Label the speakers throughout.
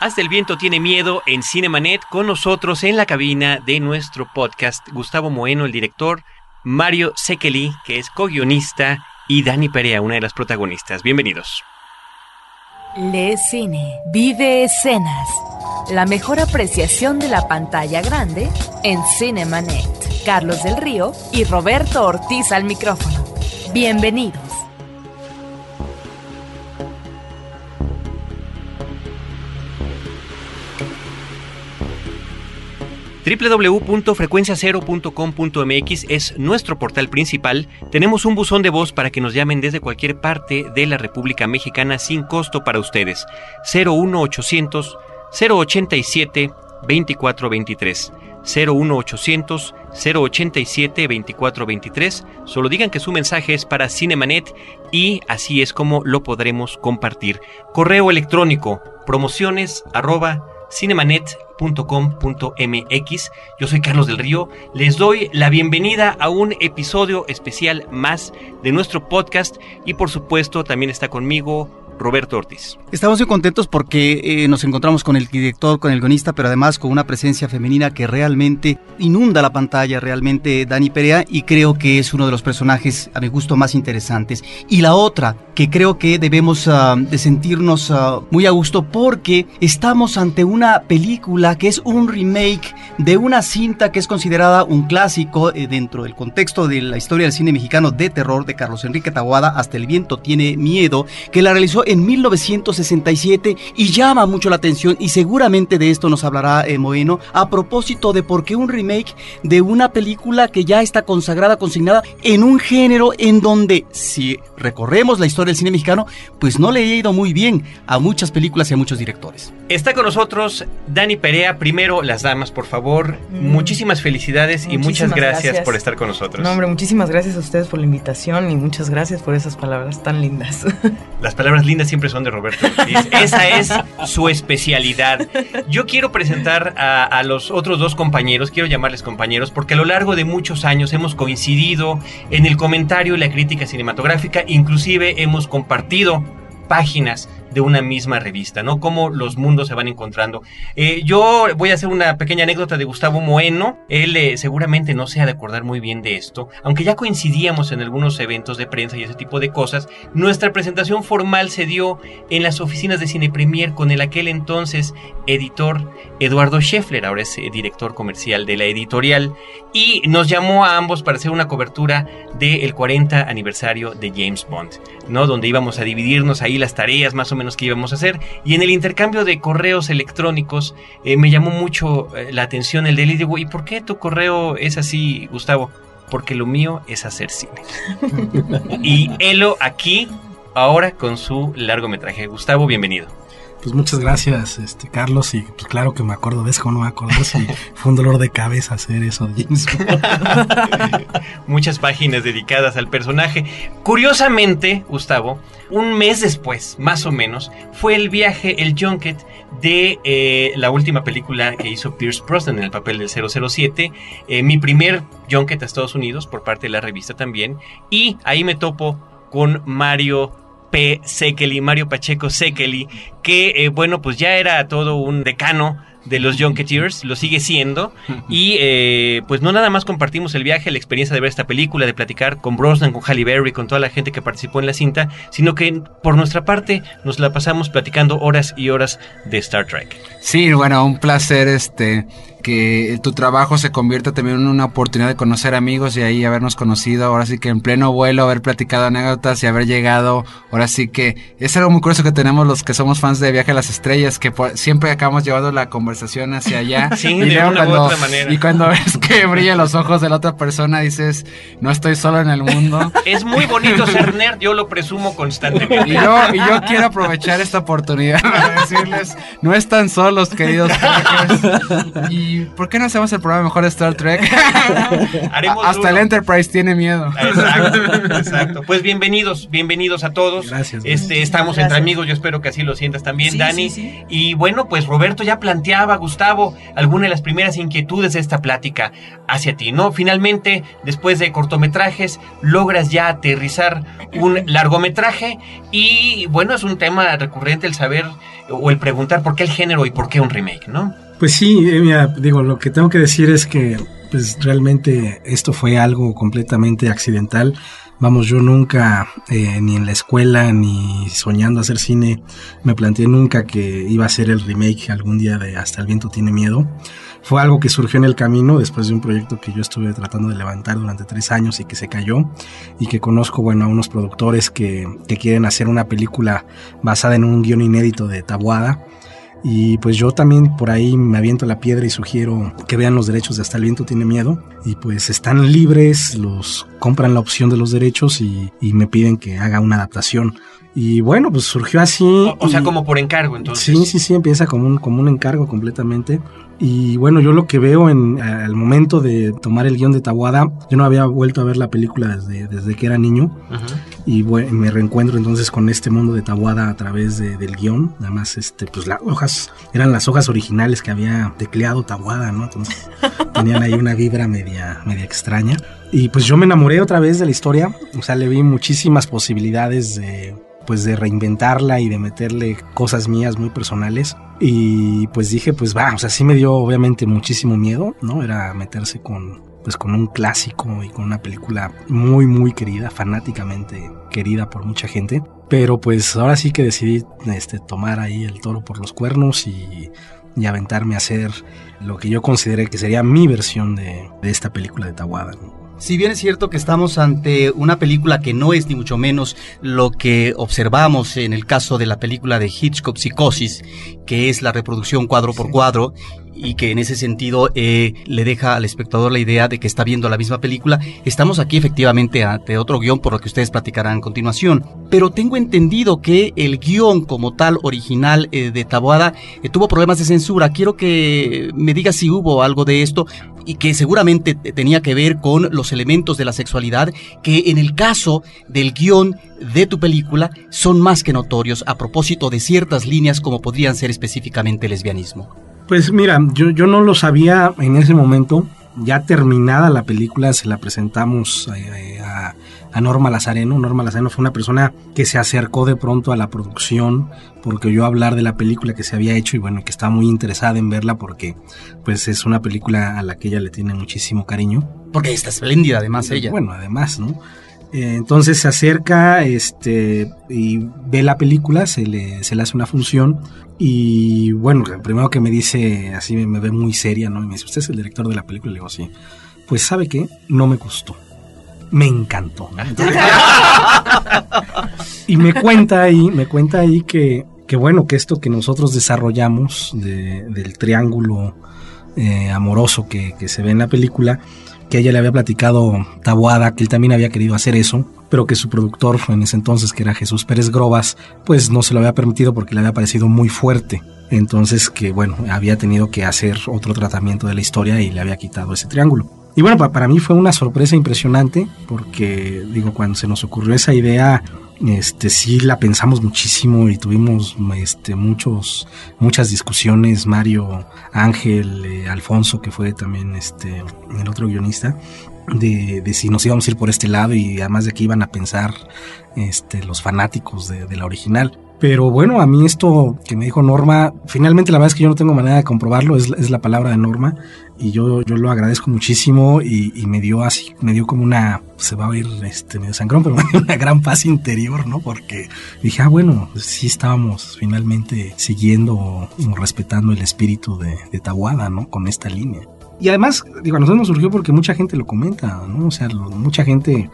Speaker 1: Hasta el viento tiene miedo en Cinemanet con nosotros en la cabina de nuestro podcast Gustavo Moeno, el director, Mario Sekeli, que es co-guionista, y Dani Perea, una de las protagonistas. Bienvenidos.
Speaker 2: Le Cine, vive escenas. La mejor apreciación de la pantalla grande en Cinemanet. Carlos del Río y Roberto Ortiz al micrófono. Bienvenidos.
Speaker 1: www.frecuenciacero.com.mx es nuestro portal principal. Tenemos un buzón de voz para que nos llamen desde cualquier parte de la República Mexicana sin costo para ustedes. 01800 087 2423. 01800 087 2423. Solo digan que su mensaje es para Cinemanet y así es como lo podremos compartir. Correo electrónico promociones arroba cinemanet.com.mx. Yo soy Carlos del Río. Les doy la bienvenida a un episodio especial más de nuestro podcast y por supuesto también está conmigo Roberto Ortiz.
Speaker 3: Estamos muy contentos porque eh, nos encontramos con el director, con el guionista, pero además con una presencia femenina que realmente inunda la pantalla, realmente Dani Perea, y creo que es uno de los personajes, a mi gusto, más interesantes. Y la otra, que creo que debemos uh, de sentirnos uh, muy a gusto porque estamos ante una película que es un remake de una cinta que es considerada un clásico eh, dentro del contexto de la historia del cine mexicano de terror de Carlos Enrique Taguada, Hasta el viento tiene miedo, que la realizó en 1967 y llama mucho la atención y seguramente de esto nos hablará eh, Moeno a propósito de por qué un remake de una película que ya está consagrada, consignada en un género en donde si recorremos la historia del cine mexicano, pues no le ha ido muy bien a muchas películas y a muchos directores.
Speaker 1: Está con nosotros Dani Perea. Primero, las damas, por favor. Mm. Muchísimas felicidades y muchas gracias, por estar con nosotros.
Speaker 4: No, hombre, muchísimas gracias a ustedes por la invitación y muchas gracias por esas palabras tan lindas.
Speaker 1: Las palabras lindas siempre son de Roberto Esa es su especialidad. Yo quiero presentar a, a los otros dos compañeros, quiero llamarles compañeros, porque a lo largo de muchos años hemos coincidido en el comentario y la crítica cinematográfica, inclusive hemos compartido páginas de una misma revista, ¿no? Cómo los mundos se van encontrando. Eh, yo voy a hacer una pequeña anécdota de Gustavo Moeno. Él eh, seguramente no se ha de acordar muy bien de esto, aunque ya coincidíamos en algunos eventos de prensa y ese tipo de cosas. Nuestra presentación formal se dio en las oficinas de Cine Premier con el aquel entonces editor Eduardo Scheffler, ahora es eh, director comercial de la editorial, y nos llamó a ambos para hacer una cobertura del 40 aniversario de James Bond, ¿no? Donde íbamos a dividirnos ahí las tareas más o menos que íbamos a hacer. Y en el intercambio de correos electrónicos eh, me llamó mucho eh, la atención el de él y digo, ¿y por qué tu correo es así, Gustavo? Porque lo mío es hacer cine. y Elo aquí, ahora con su largometraje. Gustavo, bienvenido.
Speaker 5: Pues muchas gracias, este Carlos, y pues claro que me acuerdo de eso, no me acuerdo si fue un dolor de cabeza hacer eso
Speaker 1: Muchas páginas dedicadas al personaje. Curiosamente, Gustavo, un mes después, más o menos, fue el viaje, el junket de eh, la última película que hizo Pierce Brosnan en el papel del 007, eh, mi primer junket a Estados Unidos por parte de la revista también, y ahí me topo con Mario P. Sekeli, Mario Pacheco Sekeli, que eh, bueno, pues ya era todo un decano de los Junketeers, lo sigue siendo. Y eh, pues no nada más compartimos el viaje, la experiencia de ver esta película, de platicar con Brosnan, con Halle Berry, con toda la gente que participó en la cinta, sino que por nuestra parte nos la pasamos platicando horas y horas de Star Trek.
Speaker 6: Sí, bueno, un placer este que tu trabajo se convierta también en una oportunidad de conocer amigos y ahí habernos conocido, ahora sí que en pleno vuelo, haber platicado anécdotas y haber llegado, ahora sí que es algo muy curioso que tenemos los que somos fans de Viaje a las Estrellas, que siempre acabamos llevando la conversación hacia allá.
Speaker 1: sí, y de una
Speaker 6: cuando,
Speaker 1: u otra manera.
Speaker 6: Y cuando ves que brillan los ojos de la otra persona, dices, no estoy solo en el mundo.
Speaker 1: Es muy bonito ser nerd, yo lo presumo constantemente.
Speaker 6: Y yo, y yo quiero aprovechar esta oportunidad para decirles, no están solos, queridos y ¿y por qué no hacemos el programa mejor de Star Trek?
Speaker 1: Haremos
Speaker 6: Hasta
Speaker 1: duro.
Speaker 6: el Enterprise tiene miedo.
Speaker 1: Exacto, exacto. Pues bienvenidos, bienvenidos a todos.
Speaker 5: Gracias.
Speaker 1: Este, estamos
Speaker 4: Gracias.
Speaker 1: entre amigos, yo espero que así lo sientas también,
Speaker 4: Sí,
Speaker 1: Dani.
Speaker 4: sí, sí.
Speaker 1: Y bueno, pues Roberto ya planteaba, Gustavo, alguna de las primeras inquietudes de esta plática hacia ti, ¿no? Finalmente, después de cortometrajes, logras ya aterrizar un largometraje y bueno, es un tema recurrente el saber o el preguntar por qué el género y por qué un remake, ¿no?
Speaker 5: Pues sí, eh, mira, digo, lo que tengo que decir es que pues realmente esto fue algo completamente accidental. Vamos, yo nunca, eh, ni en la escuela, ni soñando hacer cine, me planteé nunca que iba a ser el remake algún día de Hasta el viento tiene miedo. Fue algo que surgió en el camino después de un proyecto que yo estuve tratando de levantar durante tres años y que se cayó y que conozco, bueno, a unos productores que, que quieren hacer una película basada en un guion inédito de Tabuada. Y pues yo también por ahí me aviento la piedra y sugiero que vean los derechos de Hasta el viento tiene miedo. Y pues están libres, los compran la opción de los derechos y, y me piden que haga una adaptación. Y bueno, pues surgió así.
Speaker 1: O, o sea,
Speaker 5: y-
Speaker 1: como por encargo, entonces.
Speaker 5: Sí, sí, sí, empieza como un, como un encargo completamente. Y bueno, yo lo que veo en al momento de tomar el guion de Tawada, yo no había vuelto a ver la película desde, desde que era niño.
Speaker 1: Ujú.
Speaker 5: Y bueno, me reencuentro entonces con este mundo de Tawada a través de- del guion. Además, este, pues las hojas eran las hojas originales que había tecleado Tawada, ¿no? Entonces tenían ahí una vibra media, media extraña. Y pues yo me enamoré otra vez de la historia. O sea, le vi muchísimas posibilidades de pues de reinventarla y de meterle cosas mías muy personales. Y pues dije, pues va, o sea, sí me dio obviamente muchísimo miedo, ¿no? Era meterse con, pues con un clásico y con una película muy, muy querida, fanáticamente querida por mucha gente. Pero pues ahora sí que decidí este, tomar ahí el toro por los cuernos y, y aventarme a hacer lo que yo consideré que sería mi versión de, esta película de Tawada. ¿no?
Speaker 3: Si bien es cierto que estamos ante una película que no es ni mucho menos lo que observamos en el caso de la película de Hitchcock Psicosis, que es la reproducción cuadro por cuadro y que en ese sentido eh, le deja al espectador la idea de que está viendo la misma película, estamos aquí efectivamente ante otro guion por lo que ustedes platicarán a continuación. Pero tengo entendido que el guion como tal original eh, de Taboada eh, tuvo problemas de censura. Quiero que me digas si hubo algo de esto y que seguramente te- tenía que ver con los elementos de la sexualidad que en el caso del guion de tu película son más que notorios a propósito de ciertas líneas como podrían ser específicamente el lesbianismo.
Speaker 5: Pues mira, yo, yo no lo sabía en ese momento. Ya terminada la película, se la presentamos eh, a, a Norma Lazareno. Norma Lazareno fue una persona que se acercó de pronto a la producción porque oyó hablar de la película que se había hecho y bueno, que está muy interesada en verla porque pues es una película a la que ella le tiene muchísimo cariño.
Speaker 3: Porque está espléndida además ella.
Speaker 5: Bueno, además, ¿no? Eh, entonces se acerca este, y ve la película, se le, se le hace una función y bueno, primero que me dice, así me, me ve muy seria, ¿no? Y me dice, ¿usted es el director de la película? Le digo, sí. Pues sabe qué, no me gustó. Me encantó. y me cuenta ahí, me cuenta ahí que, que bueno, que esto que nosotros desarrollamos de- del triángulo eh, amoroso que, que se ve en la película, que ella le había platicado Tabuada, que él también había querido hacer eso, pero que su productor en ese entonces, que era Jesús Pérez Grobas, pues no se lo había permitido porque le había parecido muy fuerte. Entonces que bueno, había tenido que hacer otro tratamiento de la historia y le había quitado ese triángulo. Y bueno, pa- para mí fue una sorpresa impresionante porque digo, cuando se nos ocurrió esa idea, este sí la pensamos muchísimo y tuvimos este muchos muchas discusiones Mario Ángel eh, Alfonso que fue también este el otro guionista de, de si nos íbamos a ir por este lado y además de que iban a pensar este los fanáticos de la original pero bueno, a mí esto que me dijo Norma, finalmente la verdad es que yo no tengo manera de comprobarlo, es, la palabra de Norma, y yo, yo lo agradezco muchísimo y, y me dio así, me dio como una, se va a oír este medio sangrón, pero me una gran paz interior, ¿no? Porque dije, ah, bueno, sí estábamos finalmente siguiendo respetando el espíritu de, de Tawada, ¿no? Con esta línea. Y además, digo, a nosotros nos surgió porque mucha gente lo comenta, ¿no? O sea, lo- mucha gente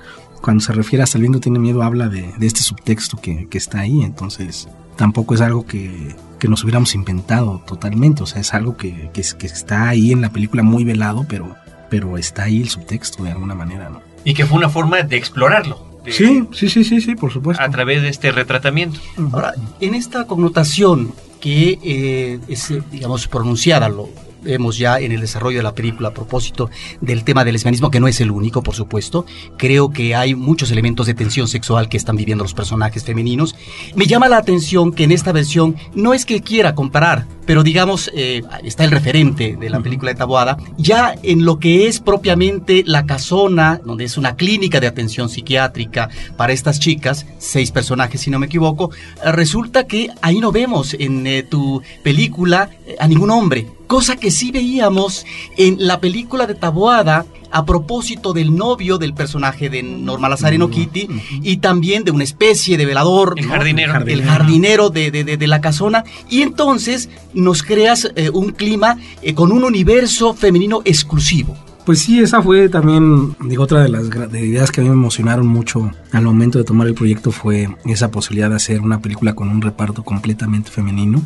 Speaker 5: cuando se refiere a viento tiene miedo habla de, de este subtexto que, que está ahí, entonces tampoco es algo que, que nos hubiéramos inventado totalmente, o sea, es algo que, que, que está ahí en la película muy velado, pero, pero está ahí el subtexto de alguna manera, ¿no?
Speaker 1: Y que fue una forma de explorarlo. de-
Speaker 5: Sí, sí, sí, sí, sí, por supuesto.
Speaker 1: A través de este retratamiento.
Speaker 3: Ahora, en esta connotación que eh, es, digamos, pronunciada, lo, vemos ya en el desarrollo de la película a propósito del tema del lesbianismo, que no es el único, por supuesto. Creo que hay muchos elementos de tensión sexual que están viviendo los personajes femeninos. Me llama la atención que en esta versión no es que quiera comparar, pero digamos, eh, está el referente de la película de Taboada, ya en lo que es propiamente la casona, donde es una clínica de atención psiquiátrica para estas chicas, seis personajes si no me equivoco, eh, resulta que ahí no vemos en eh, tu película a ningún hombre, cosa que sí veíamos en la película de Taboada a propósito del novio del personaje de Norma Lazareno Kitty y también de una especie de velador,
Speaker 1: El
Speaker 3: ¿no?
Speaker 1: jardinero.
Speaker 3: el jardinero de, de- de- de la casona y entonces nos creas eh, un clima eh, con un universo femenino exclusivo.
Speaker 5: Pues sí, esa fue también, digo, otra de las ideas que a mí me emocionaron mucho al momento de tomar el proyecto fue esa posibilidad de hacer una película con un reparto completamente femenino,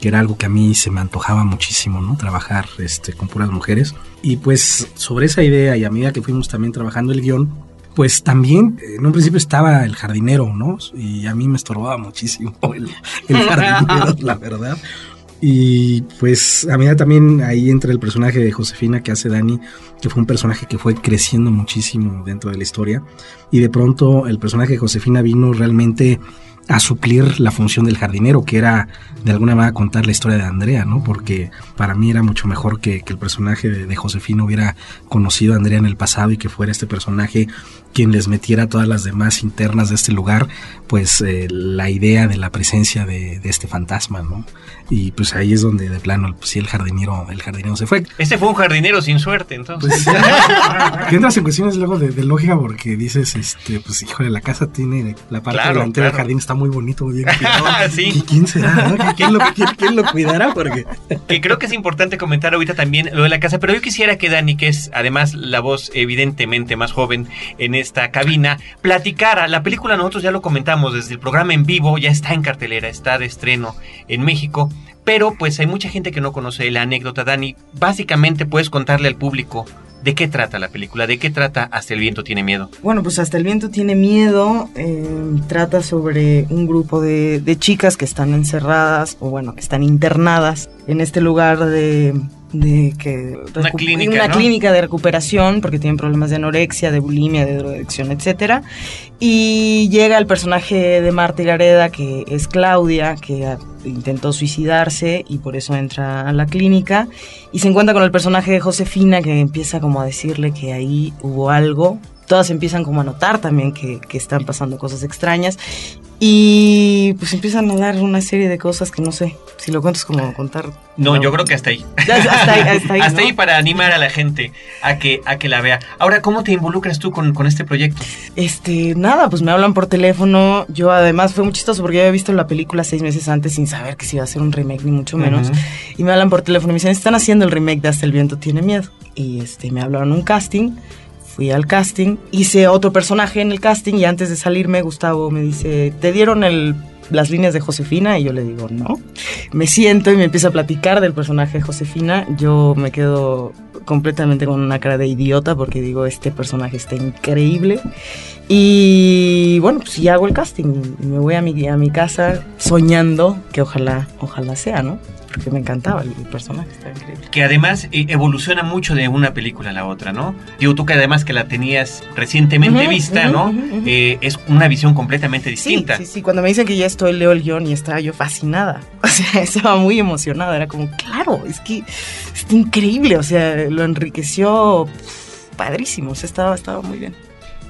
Speaker 5: que era algo que a mí se me antojaba muchísimo, ¿no? Trabajar este, con puras mujeres. Y pues sobre esa idea y a medida que fuimos también trabajando el guion, pues también en un principio estaba el jardinero, ¿no? Y a mí me estorbaba muchísimo el, jardinero, la verdad. Y pues a medida también ahí entra el personaje de Josefina que hace Dani, que fue un personaje que fue creciendo muchísimo dentro de la historia. Y de pronto el personaje de Josefina vino realmente a suplir la función del jardinero, que era de alguna manera contar la historia de Andrea, ¿no? Porque para mí era mucho mejor que, que el personaje de, de Josefina hubiera conocido a Andrea en el pasado y que fuera este personaje quien les metiera todas las demás internas de este lugar, pues eh, la idea de la presencia de, de este fantasma, ¿no? Y pues ahí es donde de plano, pues sí, el jardinero, el jardinero se fue.
Speaker 1: Este fue un jardinero sin suerte, entonces.
Speaker 5: Pues que entras en cuestiones luego de, de lógica porque dices, este, pues híjole, la casa tiene la parte
Speaker 1: Claro,
Speaker 5: delantera del
Speaker 1: claro.
Speaker 5: jardín está muy bonito, muy bien cuidado.
Speaker 1: Sí.
Speaker 5: ¿Y ¿Quién será? no? ¿Quién lo, quién- quién lo cuidará? Porque
Speaker 1: que creo que es importante comentar ahorita también lo de la casa, pero yo quisiera que Dani, que es además la voz evidentemente más joven en esta cabina, platicara. La película nosotros ya lo comentamos desde el programa en vivo, ya está en cartelera, está de estreno en México, pero pues hay mucha gente que no conoce la anécdota, Dani. Básicamente puedes contarle al público de qué trata la película, de qué trata Hasta el viento tiene miedo.
Speaker 4: Bueno, pues hasta el viento tiene miedo. eh, trata sobre un grupo de, de chicas que están encerradas, o bueno, que están internadas en este lugar de. De que
Speaker 1: Una clínica,
Speaker 4: una
Speaker 1: ¿no?
Speaker 4: clínica de recuperación porque tienen problemas de anorexia, de bulimia, de drogadicción, etcétera. Y llega el personaje de Marta Gareda, que es Claudia, que intentó suicidarse y por eso entra a la clínica. Y se encuentra con el personaje de Josefina, que empieza como a decirle que ahí hubo algo. Todas empiezan como a notar también que, que están pasando cosas extrañas. Y pues empiezan a dar una serie de cosas que no sé, si lo cuento es como contar.
Speaker 1: No, yo creo que hasta ahí.
Speaker 4: Hasta ahí, hasta ahí,
Speaker 1: Hasta
Speaker 4: ¿no?
Speaker 1: ahí para animar a la gente a que, a que la vea. Ahora, ¿cómo te involucras tú con, con este proyecto?
Speaker 4: Este, nada, pues me hablan por teléfono. Yo además fue muy chistoso porque yo había visto la película seis meses antes sin saber que se iba a hacer un remake, ni mucho menos.
Speaker 1: Ujú.
Speaker 4: Y me hablan por teléfono y me dicen, están haciendo el remake de Hasta el viento tiene miedo. Y este, me hablaron un casting. Fui al casting, hice otro personaje en el casting y antes de salirme Gustavo me dice, ¿te dieron el, las líneas de Josefina? Y yo le digo, no. Me siento y me empieza a platicar del personaje de Josefina. Yo me quedo completamente con una cara de idiota porque digo, este personaje está increíble. Y bueno, pues ya hago el casting y me voy a mi, a mi casa soñando que ojalá, ojalá sea, ¿no? Porque me encantaba el, personaje, está increíble.
Speaker 1: Que además eh, evoluciona mucho de una película a la otra, ¿no? Digo, tú que además que la tenías recientemente vista, ¿no? Eh, es una visión completamente distinta.
Speaker 4: Sí, sí, sí. Cuando me dicen que ya estoy, leo el guion y estaba yo fascinada. O sea, estaba muy emocionada. Era como, claro, es que está increíble. O sea, lo enriqueció padrísimo. O sea, estaba, estaba muy bien.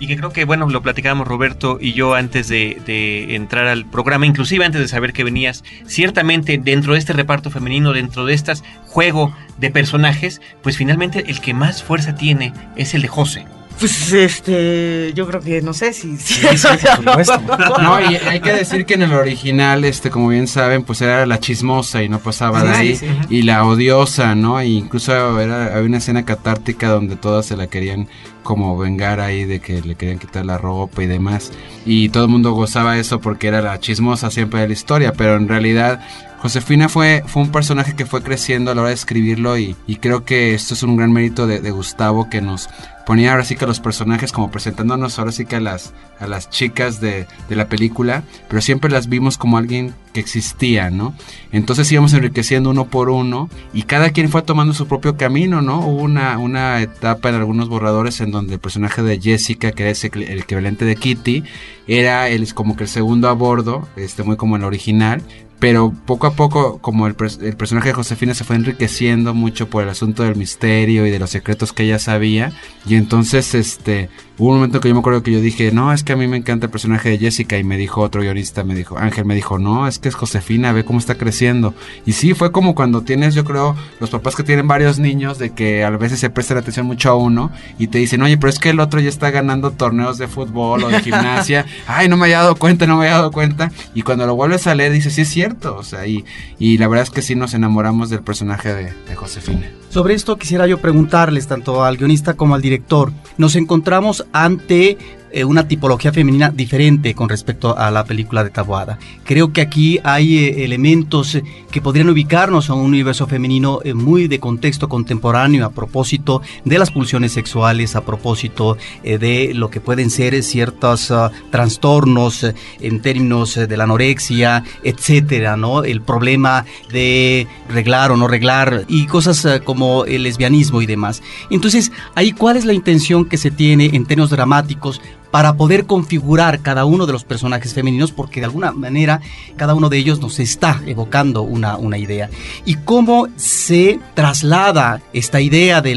Speaker 1: Y que creo que, bueno, lo platicábamos Roberto y yo antes de, de entrar al programa, inclusive antes de saber que venías, ciertamente dentro de este reparto femenino, dentro de este juego de personajes, pues finalmente el que más fuerza tiene es el de José.
Speaker 4: Pues este, yo creo que no sé si. si
Speaker 5: Sí, sí, por supuesto.
Speaker 6: No, y hay que decir que en el original, este, como bien saben, pues era la chismosa y no pasaba de
Speaker 4: Sí,
Speaker 6: ahí.
Speaker 4: sí,
Speaker 6: Y la odiosa, ¿no? E incluso era, había una escena catártica donde todas se la querían como vengar ahí de que le querían quitar la ropa y demás. Y todo el mundo gozaba eso porque era la chismosa siempre de la historia, pero en realidad Josefina fue, fue un personaje que fue creciendo a la hora de escribirlo y, y creo que esto es un gran mérito de, Gustavo que nos ponía ahora sí que los personajes como presentándonos ahora sí que a las, a las chicas de, de, la película, pero siempre las vimos como alguien que existía, ¿no? Entonces íbamos enriqueciendo uno por uno y cada quien fue tomando su propio camino, ¿no? Hubo una, una etapa en algunos borradores en donde el personaje de Jessica, que era el equivalente de Kitty, era el, como que el segundo a bordo, este, muy como el original, pero poco a poco, como el, el, personaje de Josefina se fue enriqueciendo mucho por el asunto del misterio y de los secretos que ella sabía, y entonces este hubo un momento que yo me acuerdo que yo dije, no, es que a mí me encanta el personaje de Jessica, y me dijo otro guionista, me dijo, Ángel me dijo, no, es que es Josefina, ve cómo está creciendo. Y sí, fue como cuando tienes, yo creo, los papás que tienen varios niños, de que a veces se prestan atención mucho a uno, y te dicen, oye, pero es que el otro ya está ganando torneos de fútbol o de gimnasia, ay, no me había dado cuenta, no me había dado cuenta, y cuando lo vuelves a leer dices, sí es cierto, o sea, y, y la verdad es que sí nos enamoramos del personaje de, de Josefina.
Speaker 3: Sobre esto quisiera yo preguntarles tanto al guionista como al director. Nos encontramos ante eh, una tipología femenina diferente con respecto a la película de Taboada. Creo que aquí hay eh, elementos que podrían ubicarnos a un universo femenino eh, muy de contexto contemporáneo a propósito de las pulsiones sexuales, a propósito de lo que pueden ser ciertos uh, trastornos en términos de la anorexia, etcétera, ¿no? El problema de reglar o no reglar y cosas como el lesbianismo y demás. Entonces, ahí cuál es la intención que se tiene en términos dramáticos para poder configurar cada uno de los personajes femeninos, porque de alguna manera cada uno de ellos nos está evocando una, una idea. Y cómo se traslada esta idea de,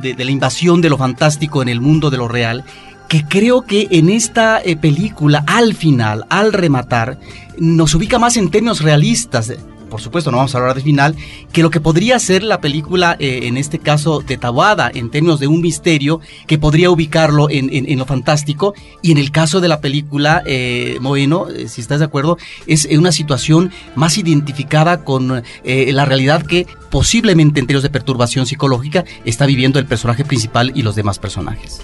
Speaker 3: de la invasión de lo fantástico en el mundo de lo real que creo que en esta eh, película, al final, al rematar, nos ubica más en términos realistas por supuesto no vamos a hablar de final, que lo que podría ser la película, eh, en este caso de Tabuada, en términos de un misterio, que podría ubicarlo en lo fantástico, y en el caso de la película, eh, Moeno, eh, si estás de acuerdo, es una situación más identificada con eh, la realidad que posiblemente en términos de perturbación psicológica está viviendo el personaje principal y los demás personajes.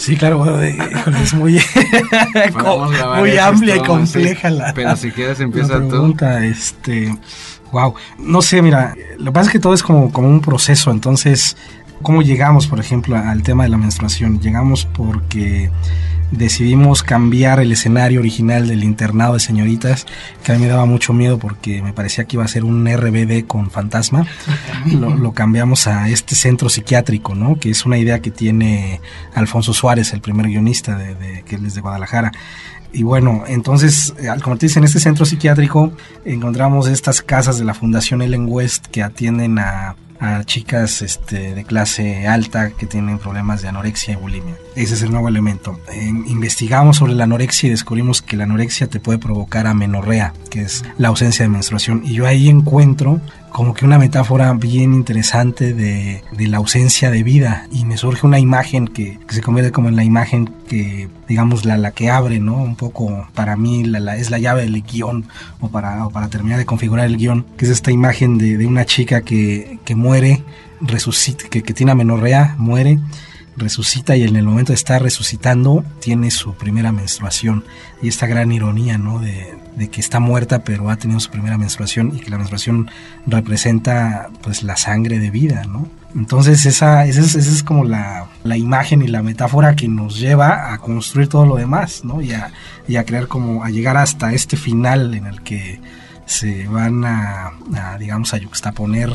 Speaker 5: Sí, claro, es muy, muy amplia y compleja
Speaker 6: sí,
Speaker 5: la.
Speaker 6: Pero si quieres empieza
Speaker 5: la pregunta, tú. Este, wow, no sé, mira, lo que pasa es que todo es como, como un proceso, entonces, ¿cómo llegamos, por ejemplo, al tema de la menstruación? Llegamos porque decidimos cambiar el escenario original del internado de señoritas, que a mí me daba mucho miedo porque me parecía que iba a ser un RBD con fantasma. lo, lo, cambiamos a este centro psiquiátrico, ¿no? Que es una idea que tiene Alfonso Suárez, el primer guionista de, de que es de Guadalajara. Y bueno, entonces, al convertirse en este centro psiquiátrico, encontramos estas casas de la Fundación Ellen West que atienden a a chicas este, de clase alta que tienen problemas de anorexia y bulimia. Ese es el nuevo elemento. Investigamos sobre la anorexia y descubrimos que la anorexia te puede provocar amenorrea, que es la ausencia de menstruación. Y yo ahí encuentro como que una metáfora bien interesante de, de, la ausencia de vida. Y me surge una imagen que, se convierte como en la imagen que digamos la, la que abre no un poco para mí la, la, es la llave del guion o para, o para terminar de configurar el guion que es esta imagen de, de una chica que, que muere resucita que, que tiene amenorrea muere resucita y en el momento de estar resucitando tiene su primera menstruación y esta gran ironía no de, que está muerta pero ha tenido su primera menstruación y que la menstruación representa pues la sangre de vida, ¿no? Entonces esa, esa, es, como la, la, imagen y la metáfora que nos lleva a construir todo lo demás, ¿no? Y a crear como, a llegar hasta este final en el que se van a, a digamos, a yuxtaponer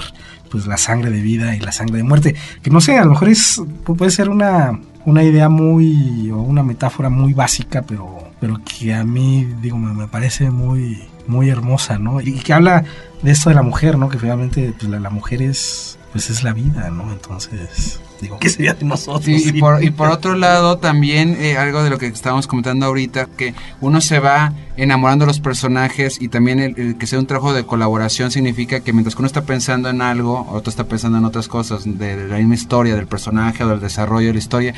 Speaker 5: pues la sangre de vida y la sangre de muerte. Que no sé, a lo mejor es, puede ser una, una idea muy, o una metáfora muy básica, pero pero que a mí, digo, me, me, parece muy, muy hermosa, ¿no? Y que habla de esto de la mujer, ¿no? Que finalmente pues, la, la mujer es, pues es la vida, ¿no? Entonces, digo, ¿qué sería de nosotros?
Speaker 6: Y, por, y por otro lado, también eh, algo de lo que estábamos comentando ahorita, que uno se va enamorando de los personajes y también el, que sea un trabajo de colaboración significa que mientras uno está pensando en algo, otro está pensando en otras cosas, de, la misma historia, del personaje o del desarrollo de la historia.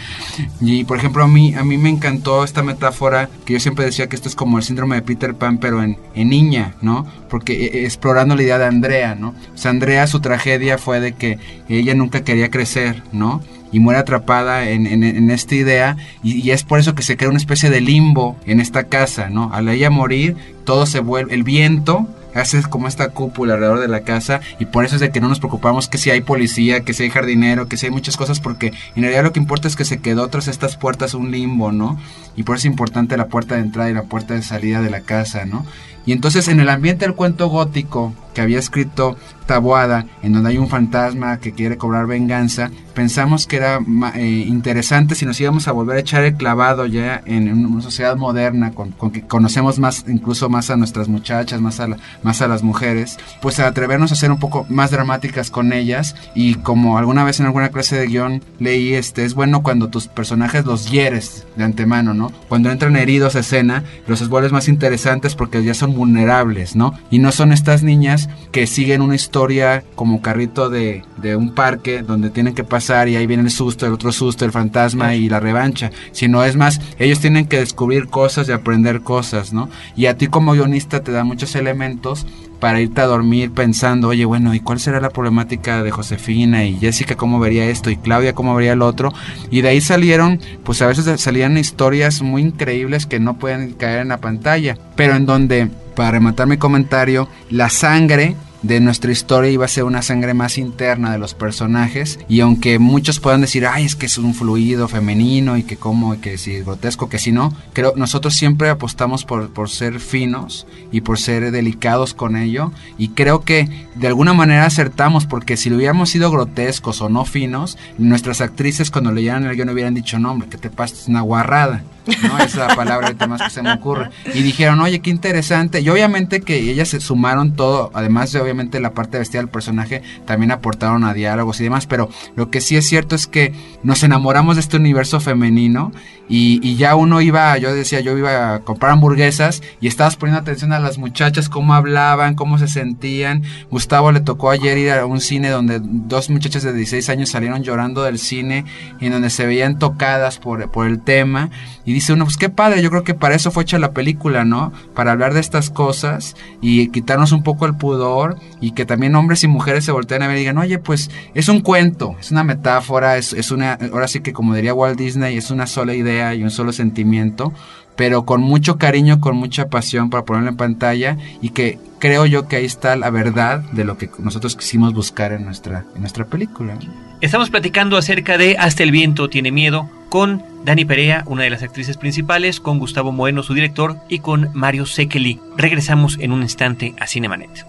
Speaker 6: Y por ejemplo, a mí, a mí me encantó esta metáfora que yo siempre decía que esto es como el síndrome de Peter Pan, pero en, en niña, ¿no? Porque eh, explorando la idea de Andrea, ¿no? O sea, Andrea, su tragedia fue de que ella nunca quería crecer, ¿no? Y muere atrapada en, en, esta idea y, y, es por eso que se crea una especie de limbo en esta casa, ¿no? Al ella morir, todo se vuelve, el viento hace como esta cúpula alrededor de la casa y por eso es de que no nos preocupamos que si hay policía, que si hay jardinero, que si hay muchas cosas porque en realidad lo que importa es que se quedó tras estas puertas un limbo, ¿no? Y por eso es importante la puerta de entrada y la puerta de salida de la casa, ¿no? Y entonces en el ambiente del cuento gótico que había escrito Taboada, en donde hay un fantasma que quiere cobrar venganza, pensamos que era eh, interesante si nos íbamos a volver a echar el clavado ya en, una sociedad moderna, con, que conocemos más, incluso más a nuestras muchachas, más a, más a las mujeres, pues a atrevernos a ser un poco más dramáticas con ellas y como alguna vez en alguna clase de guion leí, este, es bueno cuando tus personajes los hieres de antemano, ¿no? Cuando entran heridos a escena, los vuelves más interesantes porque ya son vulnerables, ¿no? Y no son estas niñas que siguen una historia como carrito de, de un parque donde tienen que pasar y ahí viene el susto, el otro susto, el fantasma y la revancha, sino es más, ellos tienen que descubrir cosas y aprender cosas, ¿no? Y a ti como guionista te da muchos elementos para irte a dormir pensando, oye, bueno, ¿y cuál será la problemática de Josefina y Jessica cómo vería esto y Claudia cómo vería el otro? Y de ahí salieron, pues a veces salían historias muy increíbles que no pueden caer en la pantalla, pero en donde, para rematar mi comentario, la sangre de nuestra historia iba a ser una sangre más interna de los personajes y aunque muchos puedan decir ay es que es un fluido femenino y que como y que si es grotesco que si no creo nosotros siempre apostamos por, por ser finos y por ser delicados con ello y creo que de alguna manera acertamos porque si lo hubiéramos sido grotescos o no finos nuestras actrices cuando leyeran el guion hubieran dicho no hombre que te pasa es una guarrada ¿no? Es la palabra ahorita más que se me ocurre. Y dijeron, oye, qué interesante. Y obviamente que ellas se sumaron todo, además de obviamente la parte vestida del personaje, también aportaron a diálogos y demás. Pero lo que sí es cierto es que nos enamoramos de este universo femenino y, ya uno iba, yo decía, yo iba a comprar hamburguesas y estabas poniendo atención a las muchachas, cómo hablaban, cómo se sentían. Gustavo le tocó ayer ir a un cine donde dos muchachas de 16 años salieron llorando del cine y en donde se veían tocadas por, por el tema. Y dice uno, pues qué padre, yo creo que para eso fue hecha la película, ¿no? Para hablar de estas cosas y quitarnos un poco el pudor y que también hombres y mujeres se volteen a ver y digan, oye, pues es un cuento, es una metáfora, es, es una, ahora sí que como diría Walt Disney, es una sola idea y un solo sentimiento, pero con mucho cariño, con mucha pasión para ponerlo en pantalla y que creo yo que ahí está la verdad de lo que nosotros quisimos buscar en nuestra, en nuestra película.
Speaker 1: Estamos platicando acerca de Hasta el viento tiene miedo con Dani Perea, una de las actrices principales, con Gustavo Moeno, su director, y con Mario Sekeli. Regresamos en un instante a Cinemanet.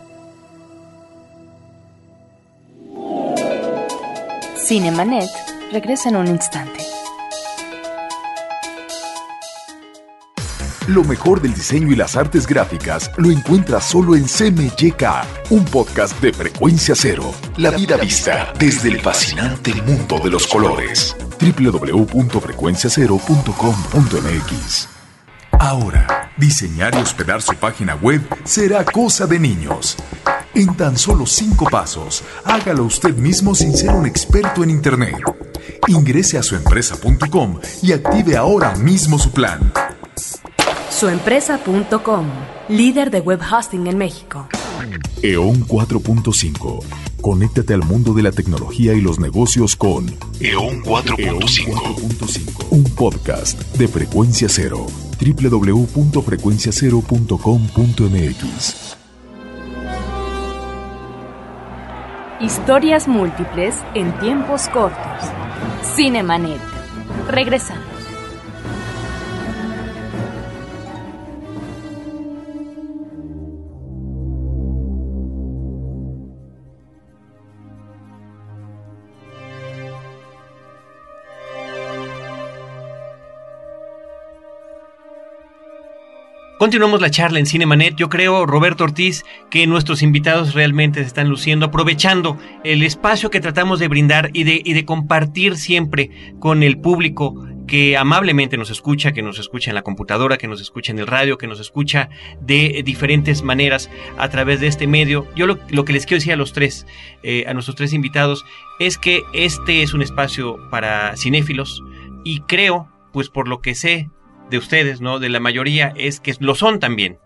Speaker 2: Cinemanet regresa en un instante.
Speaker 7: Lo mejor del diseño y las artes gráficas lo encuentras solo en CMYK, un podcast de frecuencia cero. La vida vista desde el fascinante mundo de los colores. www.frecuenciacero.com.mx Ahora, diseñar y hospedar su página web será cosa de niños. En tan solo cinco pasos, hágalo usted mismo sin ser un experto en Internet. Ingrese a suempresa.com y active ahora mismo su plan.
Speaker 2: Suempresa.com, líder de web hosting en México.
Speaker 7: EON 4.5. Conéctate al mundo de la tecnología y los negocios con EON 4.5. Un podcast de frecuencia cero. www.frecuenciacero.com.mx.
Speaker 2: Historias múltiples en tiempos cortos. Cinemanet. Regresamos.
Speaker 1: Continuamos la charla en Cinemanet. Yo creo, Roberto Ortiz, que nuestros invitados realmente se están luciendo, aprovechando el espacio que tratamos de brindar y de, y de compartir siempre con el público que amablemente nos escucha, que nos escucha en la computadora, que nos escucha en el radio, que nos escucha de diferentes maneras a través de este medio. Yo lo, que les quiero decir a los tres, eh, a nuestros tres invitados, es que este es un espacio para cinéfilos y creo, pues por lo que sé de ustedes, ¿no? De la mayoría es que lo son también.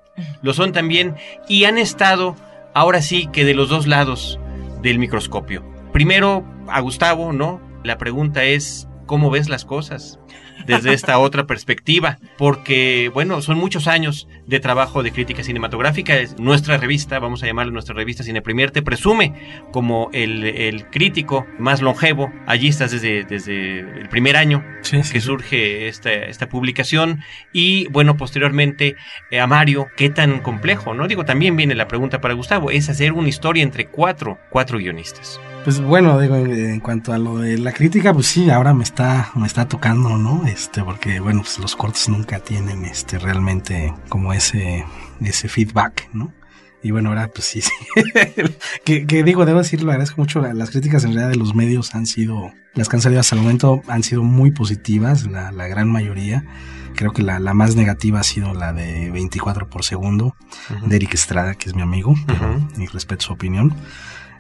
Speaker 1: Lo son también y han estado ahora sí que de los dos lados del microscopio. Primero a Gustavo, ¿no? La pregunta es cómo ves las cosas desde esta otra perspectiva, porque, bueno, son muchos años de trabajo de crítica cinematográfica. Nuestra revista, vamos a llamarla nuestra revista Cine Premier, te presume como el, crítico más longevo. Allí estás desde, desde el primer año que surge esta, esta publicación. Y, bueno, posteriormente eh, a Mario, qué tan complejo, ¿no? Digo, también viene la pregunta para Gustavo, es hacer una historia entre cuatro, cuatro guionistas.
Speaker 5: Pues bueno, digo, en, cuanto a lo de la crítica, pues sí, ahora me está, me está tocando, ¿no? Este, porque bueno, pues los cortes nunca tienen este realmente como ese, ese feedback, ¿no? Y bueno, ahora pues sí, sí. que, digo, debo decirlo, agradezco mucho. Las críticas en realidad de los medios han sido, las que han salido hasta el momento han sido muy positivas, la, la gran mayoría. Creo que la, la, más negativa ha sido la de 24 por segundo, de Eric Estrada, que es mi amigo, y respeto su opinión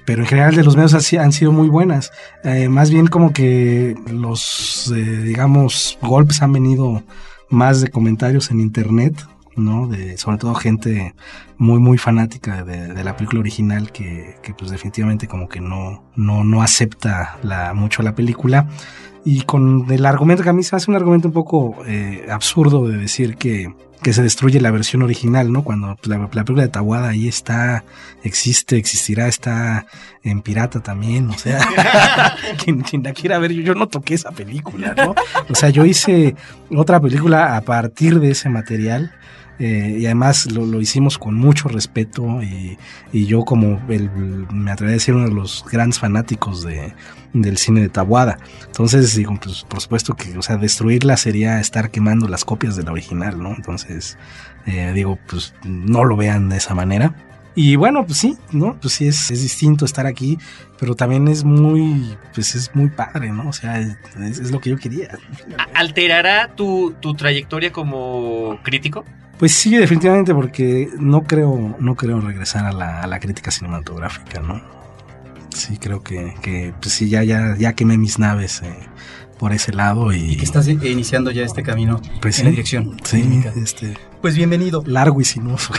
Speaker 5: pero en general de los medios han sido muy buenas. Eh, más bien como que los, eh, digamos, golpes han venido más de comentarios en internet, ¿no? De, sobre todo gente muy, muy fanática de, la película original que, que, pues definitivamente como que no, no, no acepta mucho la película. Y con el argumento que a mí se hace un argumento un poco eh, absurdo de decir que que se destruye la versión original, ¿no? Cuando la, película de Tawada ahí está, existe, existirá, está en pirata también, o sea, quien, la quiera ver, yo, no toqué esa película, ¿no? O sea, yo hice otra película a partir de ese material. Eh, y además lo, hicimos con mucho respeto y, y yo como el, me atrevería a decir uno de los grandes fanáticos de, del cine de Tabuada. Entonces, digo, pues por supuesto que, o sea, destruirla sería estar quemando las copias de la original, ¿no? Entonces, eh, digo, pues no lo vean de esa manera. Y bueno, pues sí, ¿no? Pues sí, es, es, distinto estar aquí, pero también es muy, pues es muy padre, ¿no? O sea, es, es lo que yo quería.
Speaker 1: ¿Alterará tu, tu trayectoria como crítico?
Speaker 5: Pues sí, definitivamente, porque no creo, no creo regresar a la, a la crítica cinematográfica, ¿no? Sí, creo que, que pues sí, ya, ya, ya quemé mis naves eh, por ese lado. Y,
Speaker 3: que estás iniciando ya este camino
Speaker 5: pues
Speaker 3: en la dirección.
Speaker 5: Sí, este,
Speaker 3: pues bienvenido.
Speaker 5: Largo y sinuoso.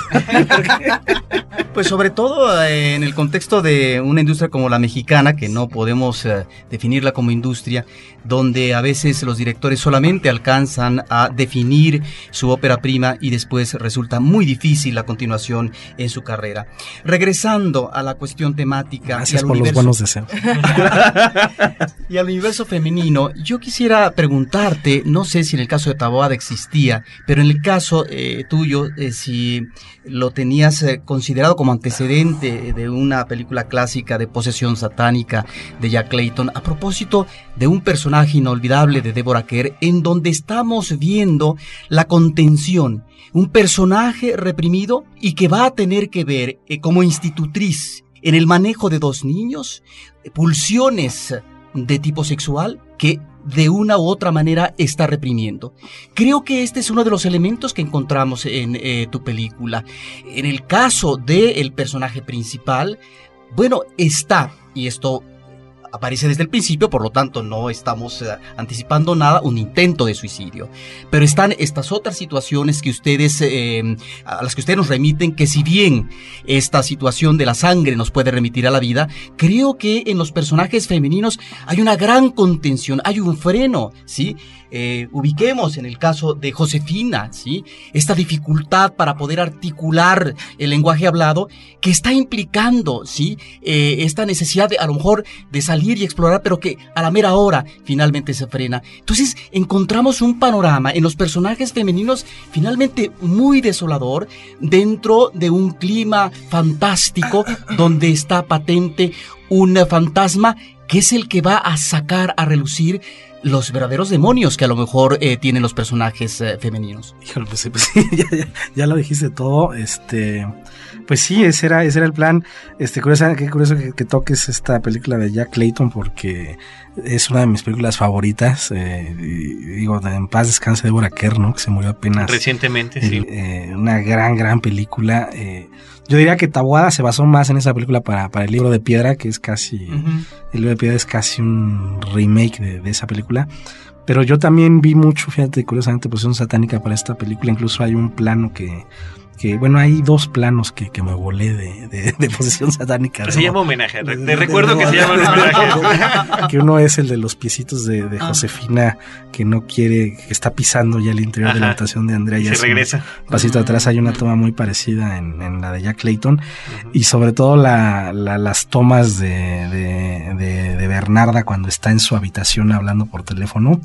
Speaker 3: pues sobre todo eh, en el contexto de una industria como la mexicana, que no podemos eh, definirla como industria, donde a veces los directores solamente alcanzan a definir su ópera prima y después resulta muy difícil la continuación en su carrera. Regresando a la cuestión temática.
Speaker 5: Gracias por los buenos deseos.
Speaker 3: y al universo femenino, yo quisiera preguntarte, no sé si en el caso de Taboada existía, pero en el caso... Eh, tuyo, eh, si lo tenías eh, considerado como antecedente de una película clásica de posesión satánica de Jack Clayton, a propósito de un personaje inolvidable de Deborah Kerr, en donde estamos viendo la contención, un personaje reprimido y que va a tener que ver eh, como institutriz en el manejo de dos niños, pulsiones de tipo sexual que de una u otra manera está reprimiendo. Creo que este es uno de los elementos que encontramos en eh, tu película. En el caso del personaje principal, bueno, está, y esto aparece desde el principio, por lo tanto no estamos eh, anticipando nada, un intento de suicidio. Pero están estas otras situaciones que ustedes, eh, a las que ustedes nos remiten, que si bien esta situación de la sangre nos puede remitir a la vida, creo que en los personajes femeninos hay una gran contención, hay un freno, ¿sí? Eh, ubiquemos en el caso de Josefina, ¿sí? Esta dificultad para poder articular el lenguaje hablado que está implicando, ¿sí? esta necesidad de, a lo mejor, de salir y explorar, pero que a la mera hora finalmente se frena. Entonces encontramos un panorama en los personajes femeninos finalmente muy desolador dentro de un clima fantástico donde está patente un fantasma que es el que va a sacar a relucir los verdaderos demonios que a lo mejor eh, tienen los personajes eh, femeninos.
Speaker 5: Híjole, pues, pues sí, ya, lo dijiste todo. Este, pues sí, ese era, ese era el plan. Este, curioso, qué curioso que, toques esta película de Jack Clayton porque es una de mis películas favoritas. Eh, digo, en paz descanse Deborah Kerr, ¿no? Que se murió apenas.
Speaker 1: Recientemente, sí.
Speaker 5: una gran, gran película. Yo diría que Tabuada se basó más en esa película para, para el libro de piedra, que es casi. El libro de piedra es casi un remake de, esa película. Pero yo también vi mucho, fíjate, curiosamente, posición satánica para esta película. Incluso hay un plano que, que bueno, hay dos planos que, que me volé de, de, de posesión satánica.
Speaker 1: Se llama homenaje. Te recuerdo que se llama homenaje.
Speaker 5: que uno es el de los piecitos de, de Josefina que no quiere, que está pisando ya el interior de la habitación de Andrea.
Speaker 1: Y se regresa.
Speaker 5: un Pasito atrás hay una toma muy parecida en, en la de Jack Clayton y sobre todo la, la- las tomas de, de, de- de Bernarda cuando está en su habitación hablando por teléfono.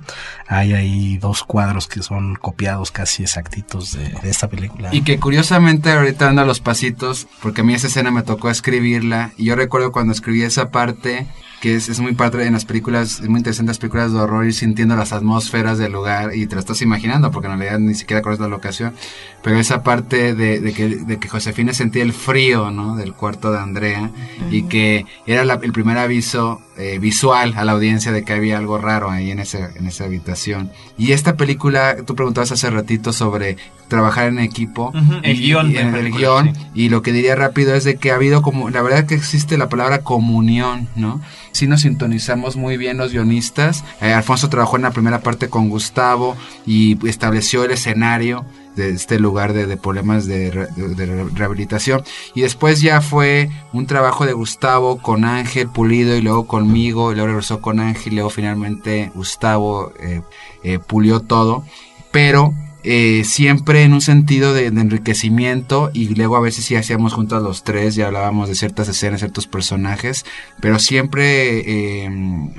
Speaker 5: Hay ahí dos cuadros que son copiados casi exactitos de, de esta película.
Speaker 6: Y que curiosamente ahorita ando a los pasitos, porque a mí esa escena me tocó escribirla, y yo recuerdo cuando escribí esa parte, que es, es muy padre en las películas, es muy interesante las películas de horror, ir sintiendo las atmósferas del lugar, y te lo estás imaginando, porque en realidad ni siquiera conoces la locación, pero esa parte de, de que, de que Josefina sentía el frío, ¿no? Del cuarto de Andrea, y que era la- el primer aviso eh, visual a la audiencia de que había algo raro ahí en, ese, en esa habitación. Y esta película, tú preguntabas hace ratito sobre trabajar en equipo.
Speaker 1: El
Speaker 6: y-
Speaker 1: guion
Speaker 6: y en el guion.
Speaker 1: sí.
Speaker 6: Y lo que diría rápido es de que ha habido como, la verdad que existe la palabra comunión, ¿no? Sí nos sintonizamos muy bien los guionistas. Eh, Alfonso trabajó en la primera parte con Gustavo y estableció el escenario de este lugar de, de problemas de, re- de- de rehabilitación. Y después ya fue un trabajo de Gustavo con Ángel Pulido y luego conmigo, y luego regresó con Ángel y luego finalmente Gustavo eh, eh, pulió todo. Pero eh, siempre en un sentido de, enriquecimiento y luego a veces sí hacíamos juntos los tres y hablábamos de ciertas escenas, ciertos personajes, pero siempre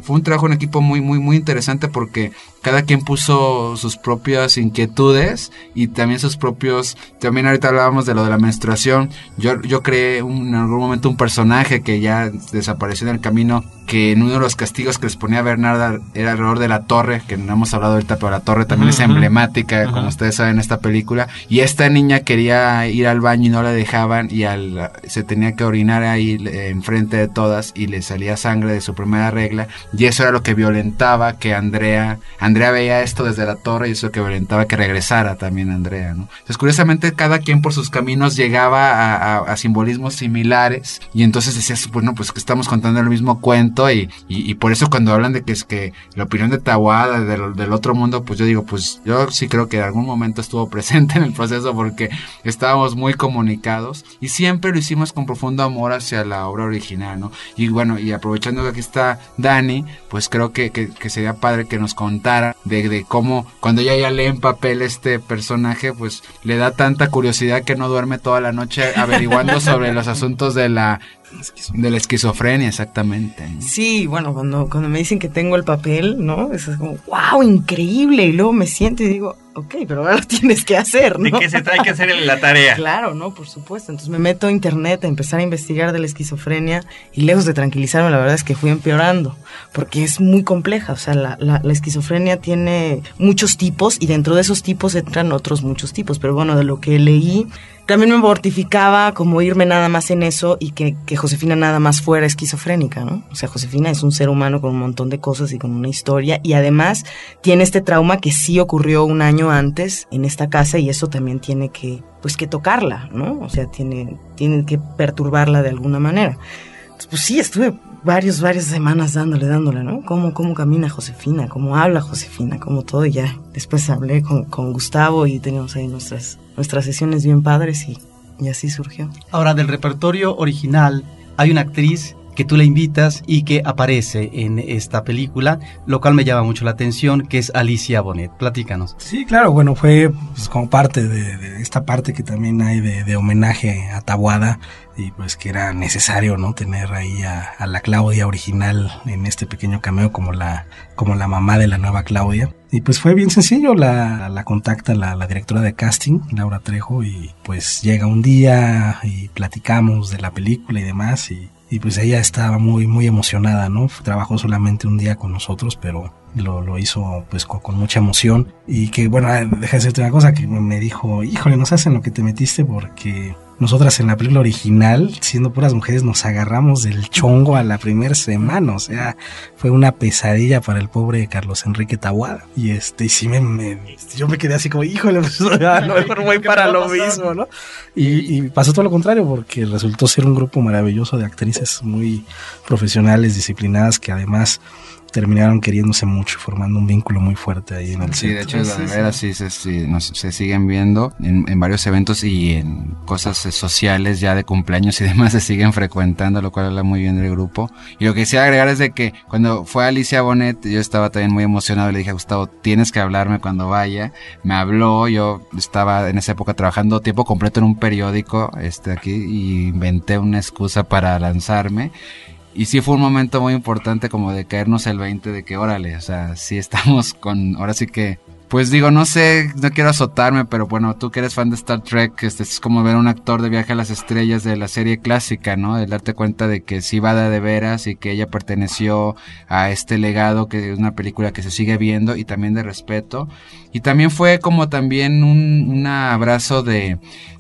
Speaker 6: fue un trabajo en equipo muy, muy, muy interesante porque cada quien puso sus propias inquietudes y también sus propios, también ahorita hablábamos de lo de la menstruación, yo, yo creé un- en algún momento un personaje que ya desapareció en el camino, que en uno de los castigos que les ponía Bernarda era alrededor de la torre, que no hemos hablado ahorita, pero la torre también es
Speaker 1: Ujú.
Speaker 6: emblemática,
Speaker 1: Ujú.
Speaker 6: como ustedes saben, en esta película, y esta niña quería ir al baño y no la dejaban y al, se tenía que orinar ahí enfrente de todas y le salía sangre de su primera regla y eso era lo que violentaba que Andrea Andrea veía esto desde la torre y eso que violentaba que regresara también Andrea ¿no? entonces curiosamente cada quien por sus caminos llegaba a, a- a simbolismos similares y entonces decías bueno pues que estamos contando el mismo cuento y, y, y por eso cuando hablan de que es que la opinión de Tawada del, del otro mundo pues yo digo pues yo sí creo que en algún momento estuvo presente en el proceso porque estábamos muy comunicados y siempre lo hicimos con profundo amor hacia la obra original, ¿no? Y bueno, y aprovechando que aquí está Dani, pues creo que, que, que sería padre que nos contara de, de cómo cuando ella ya lee en papel este personaje, pues le da tanta curiosidad que no duerme toda la noche averiguando sobre los asuntos de la, de la esquizofrenia, exactamente. ¿no?
Speaker 4: Sí, bueno, cuando, cuando me dicen que tengo el papel, ¿no? Es como, wow, increíble. Y luego me siento y digo, ok, pero ahora lo tienes que hacer,
Speaker 1: ¿De
Speaker 4: ¿no?
Speaker 1: qué se trae que hacer la tarea?
Speaker 4: Claro, no, por supuesto. Entonces me meto a internet a empezar a investigar de la esquizofrenia y lejos de tranquilizarme, la verdad es que fui empeorando, porque es muy compleja. O sea, la, la- la esquizofrenia tiene muchos tipos y dentro de esos tipos entran otros muchos tipos. Pero bueno, de lo que leí, también me mortificaba como irme nada más en eso y que, que Josefina nada más fuera esquizofrénica, ¿no? O sea, Josefina es un ser humano con un montón de cosas y con una historia y además tiene este trauma que sí ocurrió un año antes en esta casa y eso también tiene que, pues que tocarla, ¿no? O sea, tiene, tienen que perturbarla de alguna manera. Entonces, pues sí, estuve varios, varias semanas dándole, dándole, ¿no? Cómo, cómo camina Josefina, cómo habla Josefina, cómo todo y ya. Después hablé con, con Gustavo y teníamos ahí nuestras, nuestras sesiones bien padres y, y así surgió.
Speaker 3: Ahora, del repertorio original, hay una actriz que tú la invitas y que aparece en esta película, lo cual me llama mucho la atención, que es Alicia Bonet. Platícanos.
Speaker 5: Sí, claro, bueno, fue pues, como parte de, de esta parte que también hay de, homenaje a Tabuada y pues que era necesario, ¿no? Tener ahí a, a la Claudia original en este pequeño cameo como la, como la mamá de la nueva Claudia. Y pues fue bien sencillo, la, la contacta la, la directora de casting, Laura Trejo, y pues llega un día y platicamos de la película y demás y y pues ella estaba muy muy emocionada, ¿no? Trabajó solamente un día con nosotros, pero lo, lo hizo pues con, mucha emoción y que bueno, ah, deja de decirte una cosa que me dijo, híjole, nos hacen lo que te metiste porque nosotras en la película original, siendo puras mujeres, nos agarramos del chongo a la primera semana, o sea, fue una pesadilla para el pobre Carlos Enrique Tahuada. Y este, y sí me, me- yo me quedé así como, híjole, pues, a lo mejor voy para lo mismo, ¿no? Y, y pasó todo lo contrario, porque resultó ser un grupo maravilloso de actrices muy profesionales, disciplinadas, que además terminaron queriéndose mucho, formando un vínculo muy fuerte ahí en el
Speaker 6: Sí, de hecho, de veras sí, se, sí, nos- se siguen viendo en, en varios eventos y en cosas eh, sociales ya de cumpleaños y demás se siguen frecuentando, lo cual habla muy bien del grupo. Y lo que quisiera agregar es de que cuando fue Alicia Bonet, yo estaba también muy emocionado, le dije a Gustavo, tienes que hablarme cuando vaya. Me habló, yo estaba en esa época trabajando tiempo completo en un periódico este aquí y inventé una excusa para lanzarme. Y sí fue un momento muy importante como de caernos el 20 de que órale, o sea, sí estamos con, ahora sí que, pues digo, no sé, no quiero azotarme, pero bueno, tú que eres fan de Star Trek, este es como ver a un actor de viaje a las estrellas de la serie clásica, ¿no? El darte cuenta de que sí va de, veras y que ella perteneció a este legado, que es una película que se sigue viendo y también de respeto. Y también fue como también un, un abrazo de,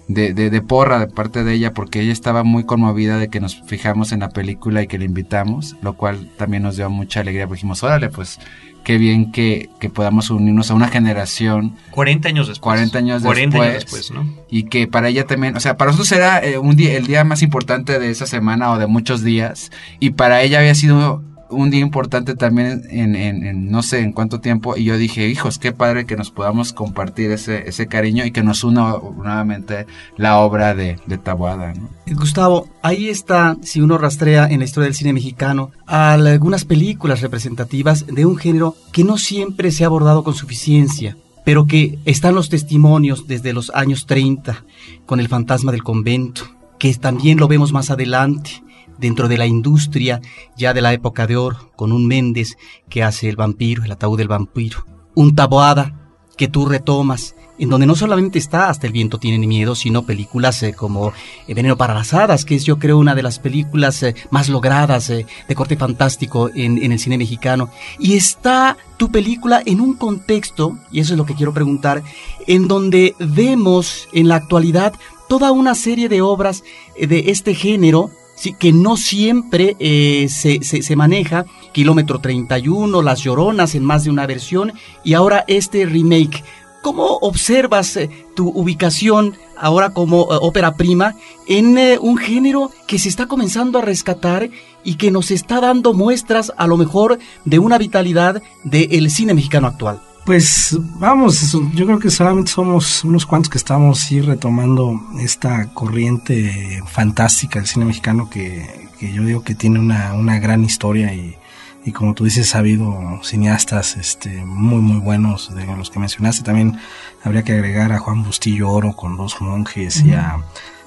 Speaker 6: de, de, de porra de parte de ella porque ella estaba muy conmovida de que nos fijamos en la película y que le invitamos, lo cual también nos dio mucha alegría, dijimos, órale, pues qué bien que, que podamos unirnos a una generación
Speaker 1: 40 años después.
Speaker 6: 40 años
Speaker 1: 40
Speaker 6: después.
Speaker 1: años después, ¿no?
Speaker 6: y que para ella también, o sea, para nosotros era eh, un día, el día más importante de esa semana o de muchos días y para ella había sido un día importante también en, no sé en cuánto tiempo y yo dije, hijos, qué padre que nos podamos compartir ese, ese cariño y que nos una nuevamente la obra de, de Taboada.
Speaker 3: Gustavo, ahí está, si uno rastrea en la historia del cine mexicano, algunas películas representativas de un género que no siempre se ha abordado con suficiencia, pero que están los testimonios desde los años 30, con el fantasma del convento, que también lo vemos más adelante, dentro de la industria ya de la época de oro, con un Méndez que hace el vampiro, el ataúd del vampiro, un Taboada que tú retomas, en donde no solamente está Hasta el viento tiene miedo, sino películas eh, como eh, Veneno para las hadas, que es yo creo una de las películas eh, más logradas de corte fantástico en, en el cine mexicano. Y está tu película en un contexto, y eso es lo que quiero preguntar, en donde vemos en la actualidad toda una serie de obras de este género sí, que no siempre eh, se, se- maneja. Kilómetro 31, Las Lloronas en más de una versión y ahora este remake. ¿Cómo observas eh, tu ubicación ahora como eh, ópera prima en eh, un género que se está comenzando a rescatar y que nos está dando muestras a lo mejor de una vitalidad del cine mexicano actual?
Speaker 5: Pues vamos, yo creo que solamente somos unos cuantos que estamos sí retomando esta corriente fantástica del cine mexicano que, que yo digo que tiene una, una gran historia y, y como tú dices ha habido cineastas este, muy muy buenos de los que mencionaste. También habría que agregar a Juan Bustillo Oro con Dos Monjes y a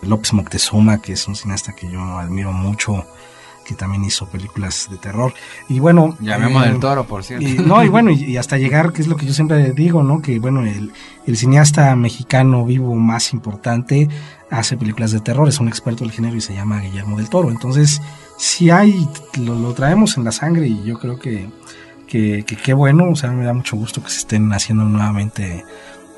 Speaker 5: López Moctezuma que es un cineasta que yo admiro mucho que también hizo películas de terror. Y bueno...
Speaker 6: Llamemos
Speaker 5: eh,
Speaker 6: del toro, por cierto.
Speaker 5: y, no, y bueno, y, y hasta llegar, que es lo que yo siempre digo, ¿no? Que bueno, el, el cineasta mexicano vivo más importante hace películas de terror, es un experto del género y se llama Guillermo del Toro. Entonces, si hay, lo, lo traemos en la sangre y yo creo que que que qué bueno, o sea, me da mucho gusto que se estén haciendo nuevamente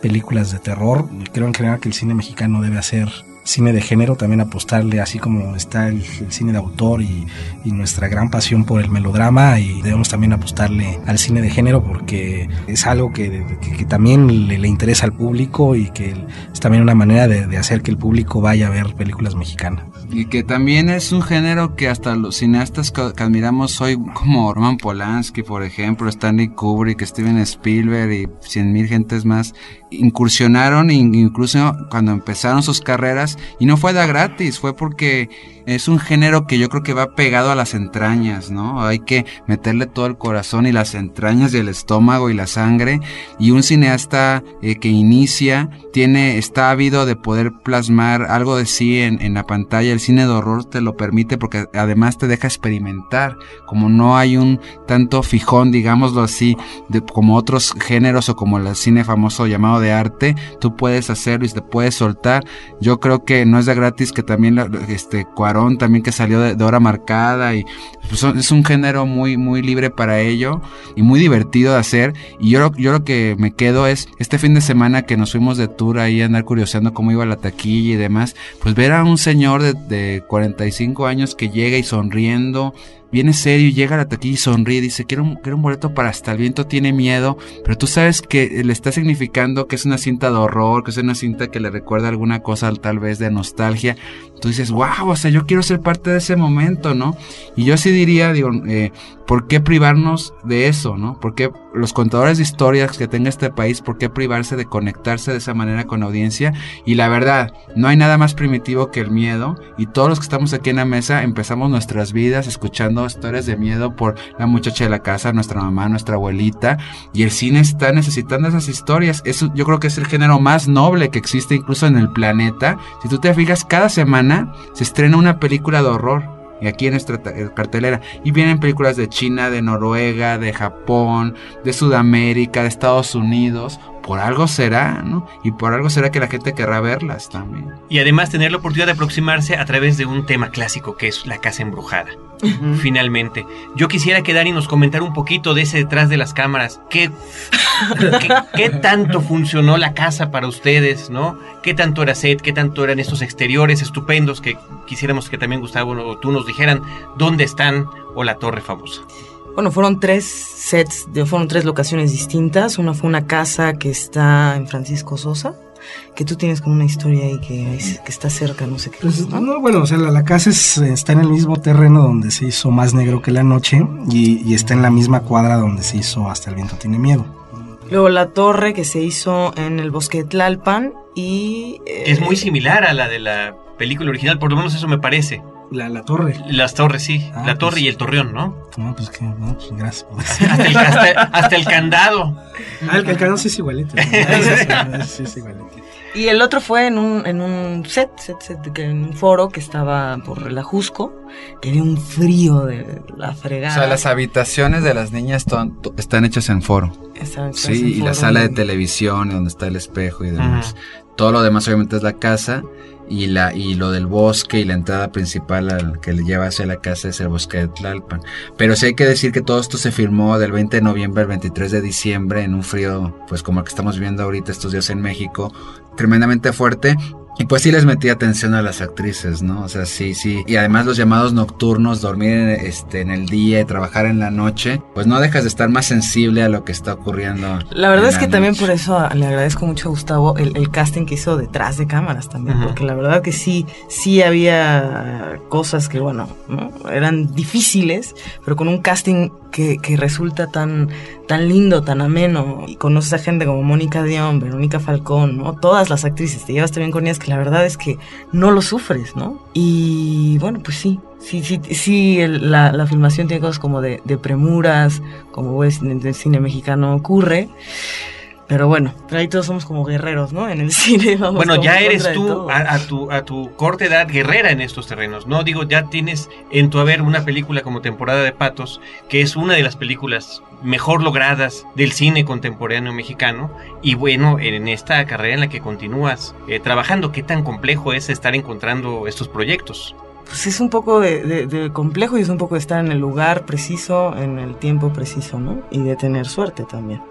Speaker 5: películas de terror. Creo en general que el cine mexicano debe hacer cine de género, también apostarle así como está el, cine de autor y, nuestra gran pasión por el melodrama y debemos también apostarle al cine de género porque es algo que, también le, interesa al público y que es también una manera de, hacer que el público vaya a ver películas mexicanas.
Speaker 6: Y que también es un género que hasta los cineastas que, admiramos hoy, como Roman Polanski, por ejemplo, Stanley Kubrick, Steven Spielberg y cien mil gentes más, incursionaron incluso cuando empezaron sus carreras, y no fue de gratis, fue porque es un género que yo creo que va pegado a las entrañas, ¿no? Hay que meterle todo el corazón y las entrañas y el estómago y la sangre, y un cineasta eh, que inicia tiene, está ávido de poder plasmar algo de sí en, en la pantalla, el cine de horror te lo permite porque además te deja experimentar, como no hay un tanto fijón, digámoslo así, de, como otros géneros o como el cine famoso llamado de arte, tú puedes hacerlo y te puedes soltar. Yo creo que no es de gratis que también este Cuarón también que salió de, de hora marcada y pues, es un género muy muy libre para ello y muy divertido de hacer y yo yo lo que me quedo es este fin de semana que nos fuimos de tour ahí andar curioseando cómo iba la taquilla y demás, pues ver a un señor de, de 45 años que llega y sonriendo viene serio llega a la taquilla y sonríe dice, quiero, un- quiero un boleto para hasta el viento tiene miedo, pero tú sabes que le está significando que es una cinta de horror, que es una cinta que le recuerda alguna cosa tal vez de nostalgia. Tú dices, wow, o sea, yo quiero ser parte de ese momento, ¿no? Y yo sí diría, digo, eh, ¿por qué privarnos de eso, no? ¿Por qué los contadores de historias que tenga este país, por qué privarse de conectarse de esa manera con la audiencia? Y la verdad, no hay nada más primitivo que el miedo y todos los que estamos aquí en la mesa empezamos nuestras vidas escuchando historias de miedo por la muchacha de la casa, nuestra mamá, nuestra abuelita y el cine está necesitando esas historias. Eso yo creo que es el género más noble que existe incluso en el planeta. Si tú te fijas, cada semana se estrena una película de horror. Y aquí en nuestra eh, cartelera. Y vienen películas de China, de Noruega, de Japón, de Sudamérica, de Estados Unidos. Por algo será, ¿no? Y por algo será que la gente querrá verlas también.
Speaker 1: Y además tener la oportunidad de aproximarse a través de un tema clásico que es la casa embrujada. Finalmente, yo quisiera que Dani nos comentara un poquito de ese detrás de las cámaras. ¿Qué, qué, qué tanto funcionó la casa para ustedes, no? ¿Qué tanto era set? ¿Qué tanto eran estos exteriores estupendos que quisiéramos que también Gustavo o tú nos dijeran dónde están o la torre famosa?
Speaker 4: Bueno, fueron tres sets, de, fueron tres locaciones distintas. Una fue una casa que está en Francisco Sosa, que tú tienes como una historia ahí que, que está cerca, no sé qué.
Speaker 5: Pues,
Speaker 4: cosa, ¿no?
Speaker 5: no, bueno, o sea, la, la casa es- está en el mismo terreno donde se hizo Más Negro que la Noche y, y está en la misma cuadra donde se hizo Hasta el Viento Tiene Miedo.
Speaker 4: Luego la torre que se hizo en el bosque de Tlalpan y... eh,
Speaker 1: Que es muy similar a la de la película original, por lo menos eso me parece.
Speaker 5: La, la torre.
Speaker 1: Las torres, sí.
Speaker 5: Ah,
Speaker 1: la torre
Speaker 5: pues.
Speaker 1: y el torreón, ¿no?
Speaker 5: No, pues que, no, pues gracias por decir.
Speaker 1: Hasta el, hasta- hasta el candado.
Speaker 5: Ah, el calcano sí es igualito. sí, es igualito.
Speaker 4: Y el otro fue en un, en un set, set, set, que- en un foro que estaba por el Ajusco, que había un frío de la
Speaker 6: O
Speaker 4: fregada.
Speaker 6: sea, las habitaciones de las niñas ton- to- están hechas en foro.
Speaker 4: Hechas
Speaker 6: Sí,
Speaker 4: en
Speaker 6: y la sala de televisión, donde está el espejo y demás. Todo lo demás obviamente es la casa y la y lo del bosque y la entrada principal al que le lleva hacia la casa es el bosque de Tlalpan. Pero sí hay que decir que todo esto se firmó del 20 de noviembre al 23 de diciembre en un frío pues como el que estamos viendo ahorita estos días en México, tremendamente fuerte. Y pues sí les metí atención a las actrices, ¿no? O sea, sí, sí. Y además los llamados nocturnos, dormir en, este, en el día y trabajar en la noche, pues no dejas de estar más sensible a lo que está ocurriendo.
Speaker 4: La verdad
Speaker 6: en
Speaker 4: es que también por eso le agradezco mucho a Gustavo el, el casting que hizo detrás de cámaras también, porque la verdad que sí, sí había cosas que, bueno, ¿no? eran difíciles, pero con un casting que, que resulta tan, tan lindo, tan ameno, y conoces a gente como Mónica Dion, Verónica Falcón, ¿no? Todas las actrices, te llevas también con ellas la verdad es que no lo sufres, ¿no? Y bueno, pues sí. Sí, sí, sí, la, filmación tiene cosas como de, de premuras, como ves en el cine mexicano ocurre. Pero bueno, pero ahí todos somos como guerreros, ¿no? En el cine. Vamos
Speaker 1: Bueno, ya eres tú a, a tu, a tu corta edad guerrera en estos terrenos, ¿no? Digo, ya tienes en tu haber una película como Temporada de Patos, que es una de las películas mejor logradas del cine contemporáneo mexicano. Y bueno, en esta carrera en la que continúas eh, trabajando, ¿qué tan complejo es estar encontrando estos proyectos?
Speaker 4: Pues es un poco de, de- de complejo y es un poco de estar en el lugar preciso, en el tiempo preciso, ¿no? Y de tener suerte también.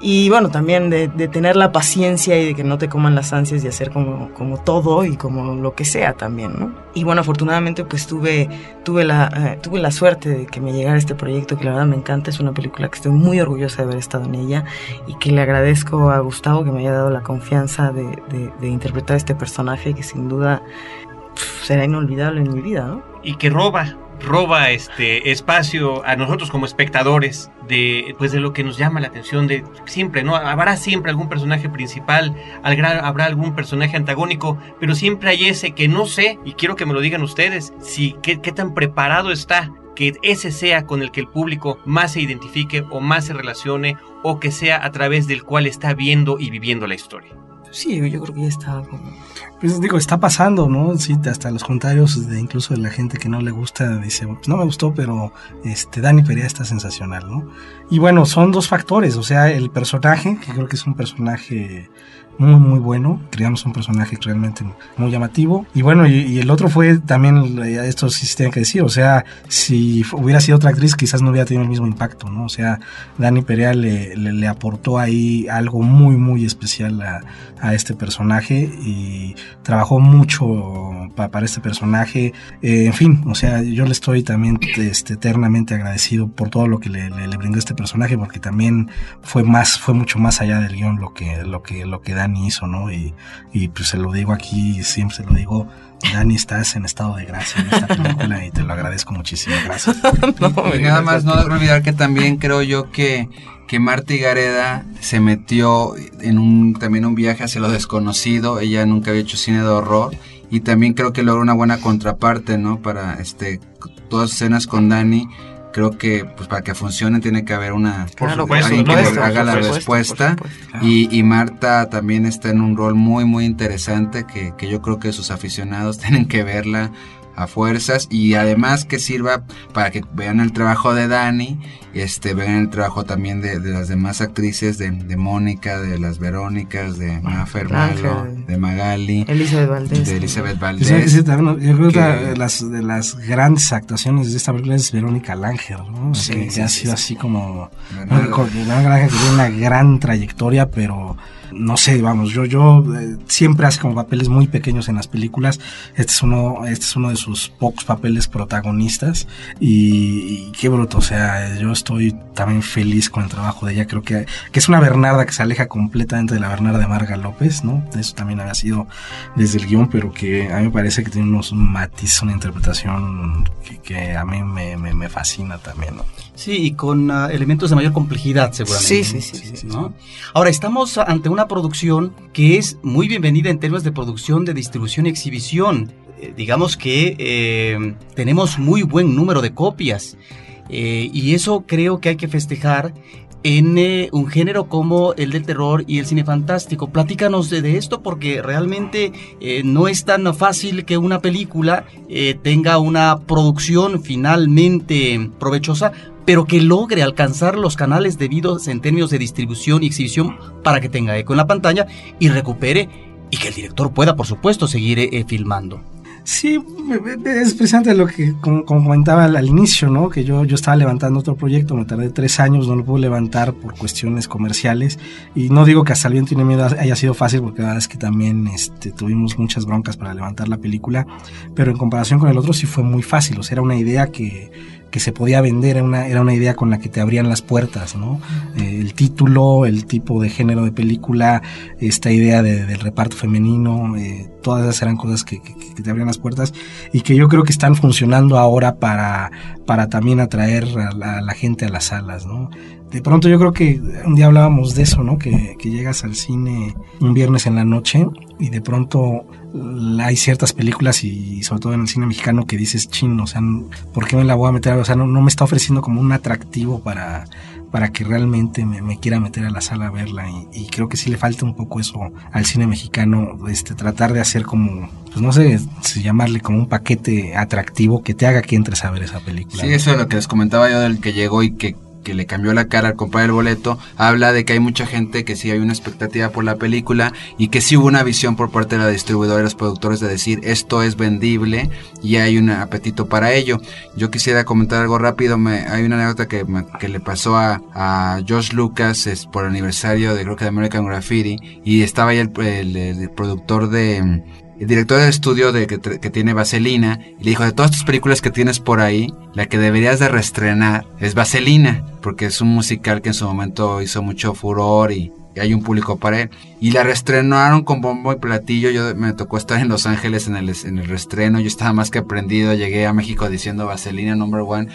Speaker 4: Y bueno, también de, de tener la paciencia y de que no te coman las ansias de hacer como, como todo y como lo que sea también, ¿no? Y bueno, afortunadamente pues tuve, tuve, la, eh, tuve la suerte de que me llegara este proyecto que la verdad me encanta. Es una película que estoy muy orgullosa de haber estado en ella y que le agradezco a Gustavo que me haya dado la confianza de, interpretar este personaje que sin duda será inolvidable en mi vida, ¿no?
Speaker 1: y que roba roba este espacio a nosotros como espectadores de pues de lo que nos llama la atención de siempre no habrá siempre algún personaje principal habrá algún personaje antagónico pero siempre hay ese que no sé y quiero que me lo digan ustedes si qué, qué tan preparado está que ese sea con el que el público más se identifique o más se relacione o que sea a través del cual está viendo y viviendo la historia
Speaker 4: Sí, yo creo que ya estaba como...
Speaker 5: Pues digo, está pasando, ¿no? Sí, hasta los comentarios de incluso de la gente que no le gusta dice, pues no me gustó, pero este Dani Perea está sensacional, ¿no? Y bueno, son dos factores, o sea, el personaje, que creo que es un personaje muy, muy bueno. Creamos un personaje realmente muy llamativo. Y bueno, y, el otro fue también, esto sí se tiene que decir, o sea, si hubiera sido otra actriz, quizás no hubiera tenido el mismo impacto, ¿no? O sea, Dani Perea le, le, aportó ahí algo muy, muy especial a, a este personaje y trabajó mucho para este personaje. Eh, en fin, o sea, yo le estoy también este, eternamente agradecido por todo lo que le, le, brindó este personaje, porque también fue más, fue mucho más allá del guion lo que, lo que, lo que Dani hizo, ¿no? Y, y pues se lo digo aquí, siempre se lo digo, Dani, estás en estado de gracia en esta película y te lo agradezco muchísimo. Gracias.
Speaker 6: y nada más, no olvidar que también creo yo que, que Marta Gareda se metió en un, también un viaje hacia lo desconocido. Ella nunca había hecho cine de horror y también creo que logra una buena contraparte, ¿no? Para este, todas escenas con Dani creo que pues para que funcione tiene que haber una alguien que haga la respuesta. y, y, Marta también está en un rol muy muy interesante que, que yo creo que sus aficionados tienen que verla a fuerzas y además que sirva para que vean el trabajo de Dani, este, vean el trabajo también de, las demás actrices, de, Mónica, de las Verónicas, de Mafer Malo, de Magali,
Speaker 4: Elizabeth Valdés.
Speaker 6: De Elizabeth Valdés.
Speaker 5: yo creo que, de, las, de las grandes actuaciones de esta película es Verónica Langer, ¿no? que, ha sido así como... Verónica Langer que tiene una gran trayectoria, pero no sé, vamos, yo, yo eh, siempre hace como papeles muy pequeños en las películas. Este es uno, este es uno de sus pocos papeles protagonistas y, qué bruto, o sea, yo estoy también feliz con el trabajo de ella. Creo que, que es una Bernarda que se aleja completamente de la Bernarda de Marga López, ¿no? Eso también había sido desde el guion, pero que a mí me parece que tiene unos matices, una interpretación que, a mí me, me, fascina también, ¿no?
Speaker 3: Sí, y con ah, elementos de mayor complejidad, seguramente.
Speaker 4: Sí, sí, sí.
Speaker 3: ¿no? Ahora, estamos ante una producción que es muy bienvenida en términos de producción, de distribución y exhibición. Eh, digamos que eh, tenemos muy buen número de copias. Eh, y eso creo que hay que festejar en un género como el del terror y el cine fantástico. Platícanos de, esto porque realmente no es tan fácil que una película tenga una producción finalmente provechosa pero que logre alcanzar los canales debidos en términos de distribución y exhibición para que tenga eco en la pantalla y recupere y que el director pueda, por supuesto, seguir eh, filmando.
Speaker 5: Sí, es precisamente lo que como, comentaba al, inicio, ¿no? Que yo, yo estaba levantando otro proyecto, me tardé tres años, no lo pude levantar por cuestiones comerciales. Y no digo que hasta el bien tiene miedo haya sido fácil, porque la verdad es que también este, tuvimos muchas broncas para levantar la película. Pero en comparación con el otro sí fue muy fácil. O sea, era una idea que que se podía vender, era una, era una idea con la que te abrían las puertas, ¿no? Eh, el título, el tipo de género de película, esta idea del reparto femenino, eh, todas esas eran cosas que, te abrían las puertas y que yo creo que están funcionando ahora para, para también atraer a la, gente a las salas, ¿no? De pronto yo creo que un día hablábamos de eso, ¿no? Que, que llegas al cine un viernes en la noche y de pronto hay ciertas películas y sobre todo en el cine mexicano que dices, chin, o sea, ¿por qué me la voy a meter? O sea, no, me está ofreciendo como un atractivo para, para que realmente me, quiera meter a la sala a verla y, creo que sí le falta un poco eso al cine mexicano, este, tratar de hacer como, pues no sé, si llamarle como un paquete atractivo que te haga que entres a ver esa película.
Speaker 6: Sí, eso es lo que les comentaba yo del que llegó y que que le cambió la cara al comprar el boleto, habla de que hay mucha gente que sí hay una expectativa por la película y que sí hubo una visión por parte de la distribuidora y los productores de decir esto es vendible y hay un apetito para ello. Yo quisiera comentar algo rápido, me, hay una anécdota que, que le pasó a, a Josh Lucas es por el aniversario de creo que de American Graffiti y estaba ahí el productor de el director del estudio de, que, tiene Vaselina, y le dijo, de todas tus películas que tienes por ahí, la que deberías de reestrenar es Vaselina, porque es un musical que en su momento hizo mucho furor y, hay un público para él. Y la reestrenaron con bombo y platillo. Yo me tocó estar en Los Ángeles en el, en el reestreno. Yo estaba más que aprendido. Llegué a México diciendo Vaselina number one.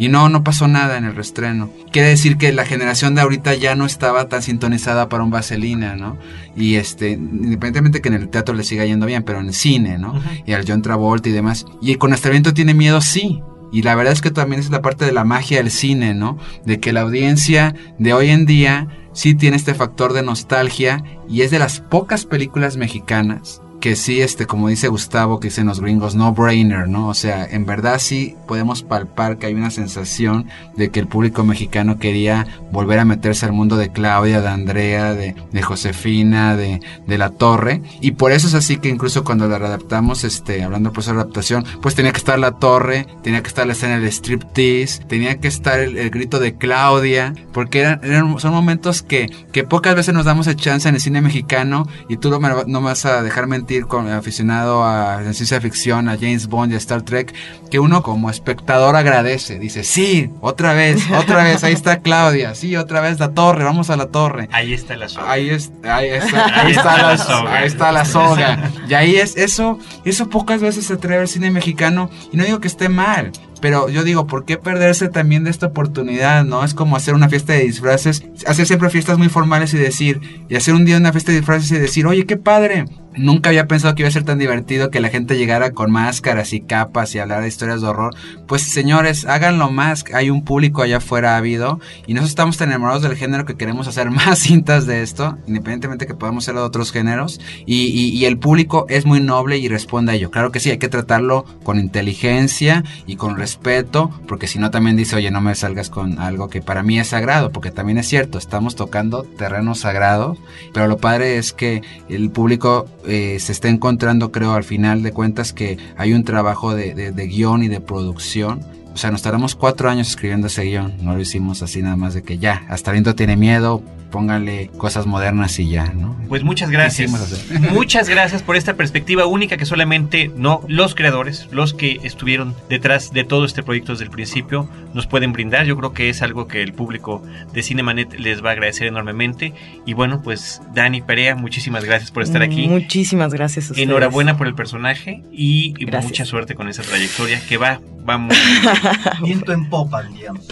Speaker 6: Y no, no pasó nada en el restreno. Quiere decir que la generación de ahorita ya no estaba tan sintonizada para un vaselina, ¿no? Y este, independientemente que en el teatro le siga yendo bien, pero en el cine, ¿no? Y al John Travolta y demás. Y con Hasta viento tiene miedo, sí. Y la verdad es que también es la parte de la magia del cine, ¿no? De que la audiencia de hoy en día sí tiene este factor de nostalgia y es de las pocas películas mexicanas que sí, este, como dice Gustavo, que dicen los gringos, no brainer, ¿no? O sea, en verdad sí podemos palpar que hay una sensación de que el público mexicano quería volver a meterse al mundo de Claudia, de Andrea, de, de Josefina, de, de La Torre. Y por eso es así que incluso cuando la adaptamos, este, hablando del proceso de adaptación, pues tenía que estar La Torre, tenía que estar la escena del striptease, tenía que estar el, grito de Claudia, porque eran, son momentos que, que pocas veces nos damos el chance en el cine mexicano y tú no me, no me vas a dejar mentir con aficionado a la ciencia ficción, a James Bond y a Star Trek, que uno como espectador agradece, dice, sí, otra vez, otra vez, ahí está Claudia, sí, otra vez la torre, vamos a la torre.
Speaker 1: Ahí está la soga.
Speaker 6: Ahí, es, ahí, está, ahí está la soga. Ahí está la soga. Y ahí es eso, eso pocas veces se atreve el cine mexicano y no digo que esté mal, pero yo digo, ¿por qué perderse también de esta oportunidad, no? Es como hacer una fiesta de disfraces, hacer siempre fiestas muy formales y decir, y hacer un día una fiesta de disfraces y decir, oye, qué padre, Nunca había pensado que iba a ser tan divertido que la gente llegara con máscaras y capas y hablar de historias de horror. Pues señores, háganlo más. Hay un público allá afuera habido y nosotros estamos tan enamorados del género que queremos hacer más cintas de esto, independientemente que podamos hacer de otros géneros. Y, el público es muy noble y responde a ello. Claro que sí, hay que tratarlo con inteligencia y con respeto, porque si no también dice, oye, no me salgas con algo que para mí es sagrado, porque también es cierto, estamos tocando terrenos sagrados, pero lo padre es que el público eh, se está encontrando, creo, al final de cuentas que hay un trabajo de, guion y de producción o sea, nos tardamos cuatro años escribiendo ese guion. No lo hicimos así nada más de que ya, hasta viento tiene miedo, póngale cosas modernas y ya, ¿no?
Speaker 1: Pues muchas gracias. Muchas gracias por esta perspectiva única que solamente no los creadores, los que estuvieron detrás de todo este proyecto desde el principio, nos pueden brindar. Yo creo que es algo que el público de Cinemanet les va a agradecer enormemente. Y bueno, pues Dani Perea, muchísimas gracias por estar aquí.
Speaker 4: Muchísimas gracias a
Speaker 1: ustedes. Enhorabuena por el personaje y mucha suerte con esa trayectoria que va, vamos.
Speaker 3: Viento en popa, digamos.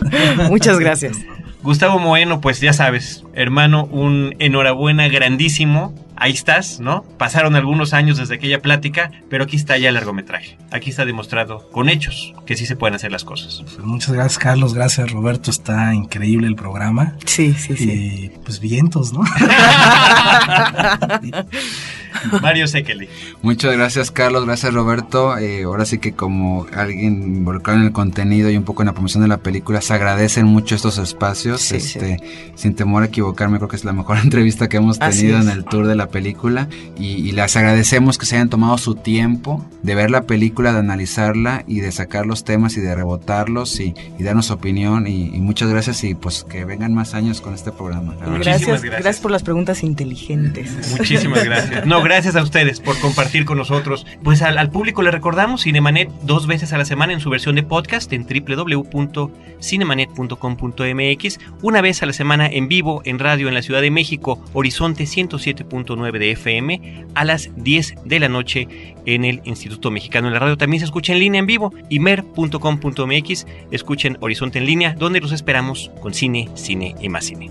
Speaker 4: Muchas gracias.
Speaker 1: Gustavo Moeno, pues ya sabes, hermano, un enhorabuena grandísimo. Ahí estás, ¿no? Pasaron algunos años desde aquella plática, pero aquí está ya el largometraje. Aquí está demostrado con hechos que sí se pueden hacer las cosas.
Speaker 5: Pues muchas gracias, Carlos. Gracias, Roberto. Está increíble el programa.
Speaker 4: Sí, sí,
Speaker 5: sí. Y pues vientos, ¿no?
Speaker 1: Mario Sekeli.
Speaker 6: Muchas gracias, Carlos. Gracias, Roberto. Eh, ahora sí que como alguien involucrado en el contenido y un poco en la promoción de la película, se agradecen mucho estos espacios. este, Sin temor a equivocarme, creo que es la mejor entrevista que hemos tenido en el tour de la película. Y, les agradecemos que se hayan tomado su tiempo de ver la película, de analizarla y de sacar los temas y de rebotarlos y, darnos opinión. Y, muchas gracias y pues que vengan más años con este programa.
Speaker 4: Gracias, gracias, por las preguntas inteligentes.
Speaker 1: Muchísimas gracias. No, gracias a ustedes por compartir con nosotros. Pues al, público le recordamos Cinemanet dos veces a la semana en su versión de podcast en www.cinemanet.com.mx, una vez a la semana en vivo en radio en la Ciudad de México, Horizonte 107.9 de FM, a las 10 de la noche en el Instituto Mexicano de la Radio. También se escucha en línea en vivo, imer.com.mx, escuchen Horizonte en línea, donde los esperamos con cine, cine y más cine.